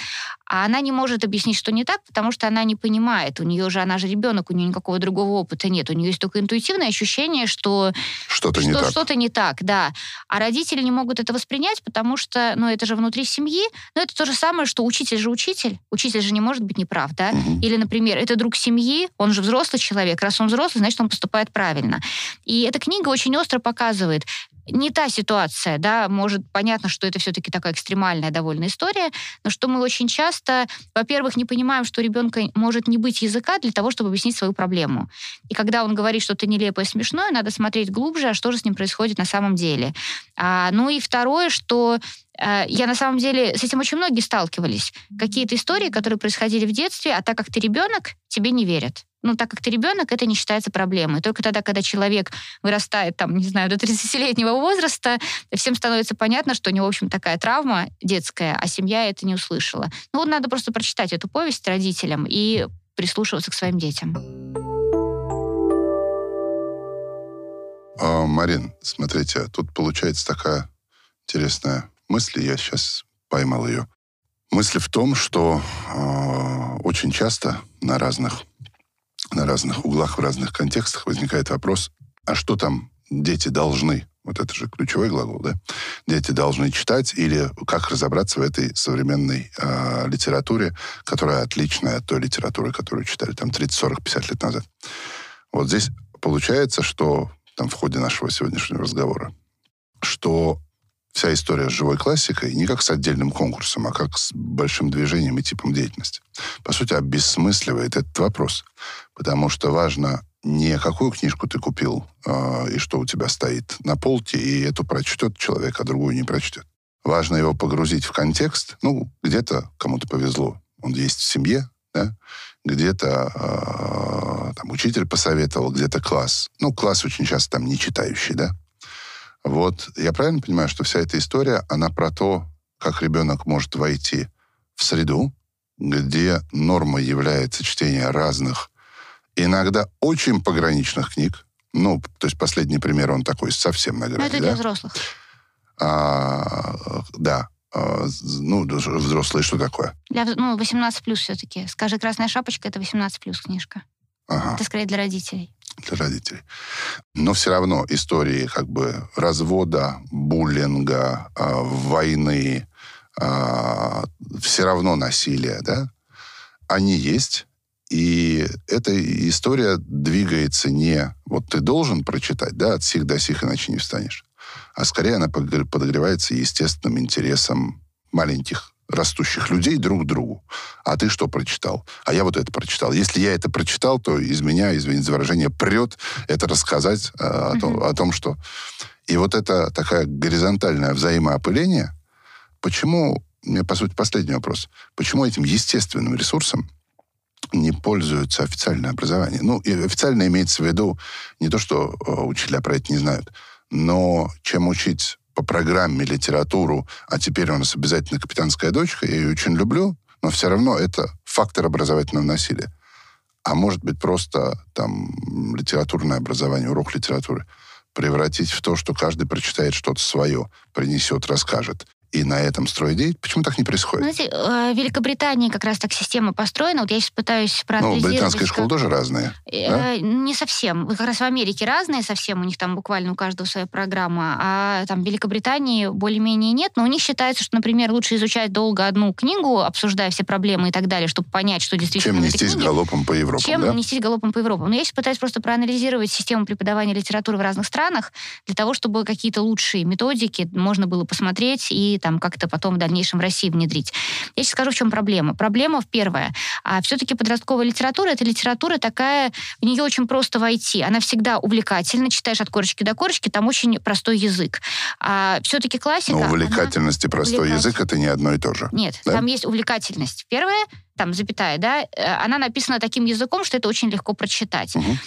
А она не может объяснить, что не так, потому что она не понимает. У нее же, она же ребенок, у нее никакого другого опыта нет. У нее есть только интуитивное ощущение, что Что-то не что так. что-то не так, да. А родители не могут это воспринять, потому что, ну, это же внутри семьи. Но это то же самое, что учитель же учитель. Учитель же не может быть неправ, да? Мгм. Или, например, это друг семьи, он же взрослый человек. Раз он взрослый, значит, он поступает правильно. И эта книга очень остро показывает, не та ситуация, да, может, понятно, что это все-таки такая экстремальная довольно история, но что мы очень часто, во-первых, не понимаем, что у ребенка может не быть языка для того, чтобы объяснить свою проблему. И когда он говорит что-то нелепое, смешное, надо смотреть глубже, а что же с ним происходит на самом деле. А, ну и второе, что я на самом деле с этим очень многие сталкивались. Какие-то истории, которые происходили в детстве, а так как ты ребенок, тебе не верят. Ну, так как ты ребенок, это не считается проблемой. Только тогда, когда человек вырастает, там, не знаю, до 30-летнего возраста, всем становится понятно, что у него, в общем, такая травма детская, а семья это не услышала. Ну, вот надо просто прочитать эту повесть родителям и прислушиваться к своим детям. А, Марин, смотрите, тут получается такая интересная мысль, и я сейчас поймал ее. Мысль в том, что э, очень часто на разных, на разных углах, в разных контекстах возникает вопрос, а что там дети должны? Вот это же ключевой глагол, да? Дети должны читать или как разобраться в этой современной э, литературе, которая отличная от той литературы, которую читали там 30, 40, 50 лет назад. Вот здесь получается, что там в ходе нашего сегодняшнего разговора, что вся история с живой классикой не как с отдельным конкурсом, а как с большим движением и типом деятельности. По сути, обесмысливает этот вопрос. Потому что важно не какую книжку ты купил э, и что у тебя стоит на полке, и эту прочтет человек, а другую не прочтет. Важно его погрузить в контекст. Ну, где-то кому-то повезло. Он есть в семье, да? где-то э, там учитель посоветовал, где-то класс. Ну, класс очень часто там не читающий, да? Вот я правильно понимаю, что вся эта история, она про то, как ребенок может войти в среду, где нормой является чтение разных, иногда очень пограничных книг. Ну, то есть последний пример, он такой совсем на Ну, грани, это да? для взрослых. А, да. А, ну, взрослые что такое? Для, ну, 18 плюс все-таки. Скажи, красная шапочка это 18 плюс книжка. Ага. Это скорее для родителей. для родителей. Но все равно истории как бы развода, буллинга, а, войны, все равно насилие, да, они есть. И эта история двигается не вот ты должен прочитать, да, от сих до сих, иначе не встанешь. А скорее она подогревается естественным интересом маленьких растущих людей друг к другу. А ты что прочитал? А я вот это прочитал. Если я это прочитал, то из меня, извините за выражение, прет это рассказать э, о, том, Мгм. о том, что... И вот это такая горизонтальное взаимоопыление, почему, мне, по сути, последний вопрос, почему этим естественным ресурсом не пользуются официальное образование? Ну, и официально имеется в виду не то, что э, учителя про это не знают, но чем учить по программе литературу, а теперь у нас обязательно «Капитанская дочка», я ее очень люблю, но все равно это фактор образовательного насилия. А может быть, просто там литературное образование, урок литературы превратить в то, что каждый прочитает что-то свое, принесет, расскажет. И на этом строить деятельность. Почему так не происходит? Знаете, э, в Великобритании как раз так система построена. Вот я сейчас пытаюсь Ну, проанализировать... британские как- школы тоже разные. Э, Не совсем. Как раз в Америке разные совсем, у них там буквально у каждого своя программа, а там в Великобритании более-менее нет, но у них считается, что, например, лучше изучать долго одну книгу, обсуждая все проблемы и так далее, чтобы понять, что действительно Чем нестись книге, галопом по Европам, чем да? нестись галопом по Европам. Но я сейчас пытаюсь просто проанализировать систему преподавания литературы в разных странах для того, чтобы какие-то лучшие методики можно было посмотреть и там как-то потом в дальнейшем в России внедрить. Я сейчас скажу, в чем проблема. Проблема в первое. А все-таки подростковая литература — это литература такая, в нее очень просто войти. Она всегда увлекательна, читаешь от корочки до корочки, там очень простой язык. А все-таки классика... Но она- увлекательность и простой увлекатель- язык — это не одно и то же. нет, Да? там есть увлекательность. Первая, там, запятая, да, э, она написана таким языком, что это очень легко прочитать. Мгм.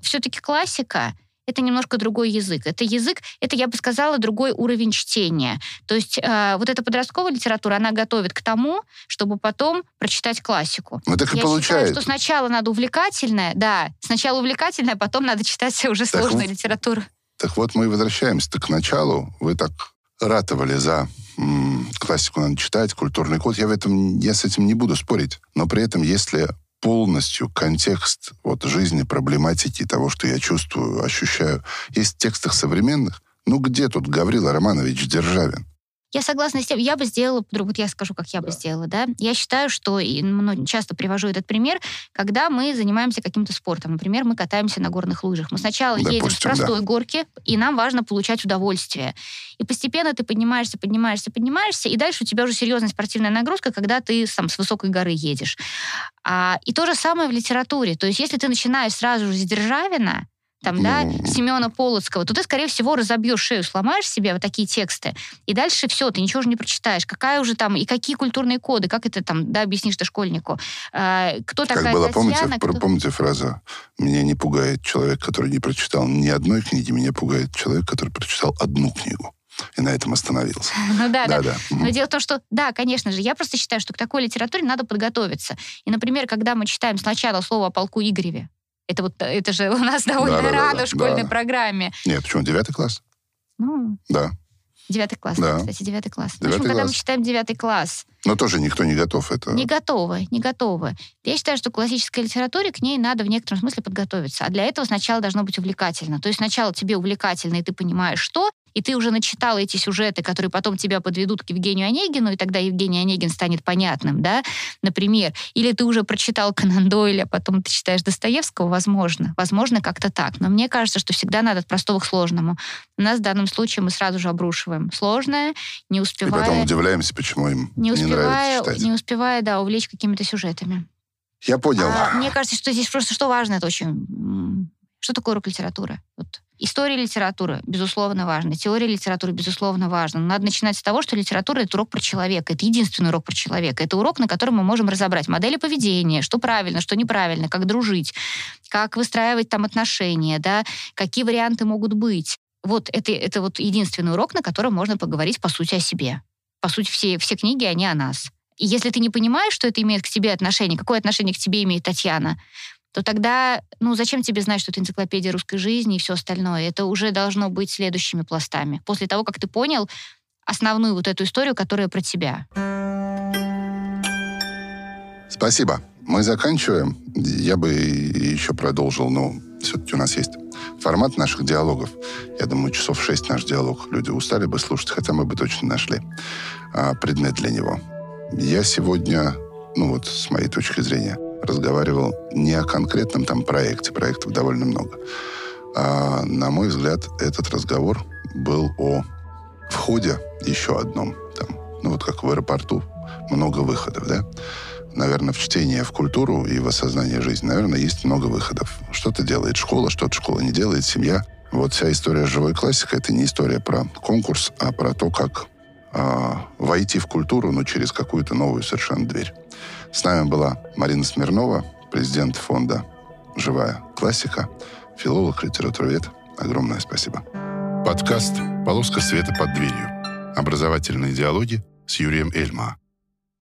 все-таки классика это немножко другой язык. Это язык, это, я бы сказала, другой уровень чтения. То есть э, вот эта подростковая литература, она готовит к тому, чтобы потом прочитать классику. Ну так и Я получается. считаю, что сначала надо увлекательное, да, сначала увлекательное, а потом надо читать уже Так сложную вот, литературу. Так вот, мы возвращаемся к началу. Вы так ратовали за м, классику надо читать, культурный код. Я в этом, я с этим не буду спорить. Но при этом, если полностью контекст вот, жизни, проблематики, того, что я чувствую, ощущаю, есть в текстах современных, ну где тут Гаврила Романович Державин? Я согласна с тем, я бы сделала, по-другому, вот я скажу, как я бы сделала, да. Я считаю, что, и мно- часто привожу этот пример, когда мы занимаемся каким-то спортом. Например, мы катаемся на горных лыжах. Мы сначала едем с Допустим, простой горки, и нам важно получать удовольствие. И постепенно ты поднимаешься, поднимаешься, поднимаешься, и дальше у тебя уже серьезная спортивная нагрузка, когда ты сам с высокой горы едешь. А, и то же самое в литературе. То есть если ты начинаешь сразу же с Державина, там, да. Семена Полоцкого, то ты, скорее всего, разобьешь шею, сломаешь себе вот такие тексты, и дальше все, ты ничего же не прочитаешь. Какая уже там, и какие культурные коды, как это там, да, объяснишь ты школьнику. А, кто Как такая было, Татьяна, помните, кто- помните фразу «Меня не пугает человек, который не прочитал ни одной книги, меня пугает человек, который прочитал одну книгу». И на этом остановился. Ну да, да. Да-да. Мгм. Но дело в том, что, да, конечно же, я просто считаю, что к такой литературе надо подготовиться. И, например, когда мы читаем сначала слово о полку Игореве, это вот, это же у нас довольно Да-да-да-да, рано в школьной да. программе. Нет, почему? Девятый класс? Ну, Да. девятый класс, Да. кстати, девятый класс. В Девятый общем, когда мы класс. читаем девятый класс, Но тоже никто не готов это... Не готовы, не готовы. Я считаю, что классической литературе к ней надо в некотором смысле подготовиться. А для этого сначала должно быть увлекательно. То есть сначала тебе увлекательно, и ты понимаешь, что, и ты уже начитал эти сюжеты, которые потом тебя подведут к Евгению Онегину, и тогда Евгений Онегин станет понятным, да, например. Или ты уже прочитал Конан Дойля, потом ты читаешь Достоевского, возможно. Возможно, как-то так. Но мне кажется, что всегда надо от простого к сложному. У нас в данном случае мы сразу же обрушиваем сложное, не И успевая... потом удивляемся, почему им Не не, успевая, нравится читать. не успевая, да, увлечь какими-то сюжетами. Я понял. А, мне кажется, что здесь просто что важно, это очень... Что такое урок литературы? Вот. История литературы, безусловно, важна. Теория литературы, безусловно, важна. Но надо начинать с того, что литература — это урок про человека. Это единственный урок про человека. Это урок, на котором мы можем разобрать модели поведения, что правильно, что неправильно, как дружить, как выстраивать там отношения, да, какие варианты могут быть. Вот это, это вот единственный урок, на котором можно поговорить, по сути, о себе. По сути, все, все книги, они о нас. И если ты не понимаешь, что это имеет к тебе отношение, какое отношение к тебе имеет Татьяна, то тогда, ну, зачем тебе знать, что это энциклопедия русской жизни и все остальное? Это уже должно быть следующими пластами. После того, как ты понял основную вот эту историю, которая про тебя. Спасибо. Мы заканчиваем. Я бы еще продолжил, но все-таки у нас есть формат наших диалогов. Я думаю, часов шесть наш диалог люди устали бы слушать, хотя мы бы точно нашли а, предмет для него. Я сегодня, ну вот с моей точки зрения, разговаривал не о конкретном там проекте, проектов довольно много. А, на мой взгляд, этот разговор был о входе еще одном. Там, ну вот как в аэропорту, много выходов, да? наверное, в чтение, в культуру и в осознание жизни, наверное, есть много выходов. Что-то делает школа, что-то школа не делает, семья. Вот вся история живой классика — это не история про конкурс, а про то, как а, войти в культуру, но через какую-то новую совершенно дверь. С нами была Марина Смирнова, президент фонда «Живая классика», филолог, литературовед. Огромное спасибо. Подкаст «Полоска света под дверью». Образовательные диалоги с Юрием Эльма.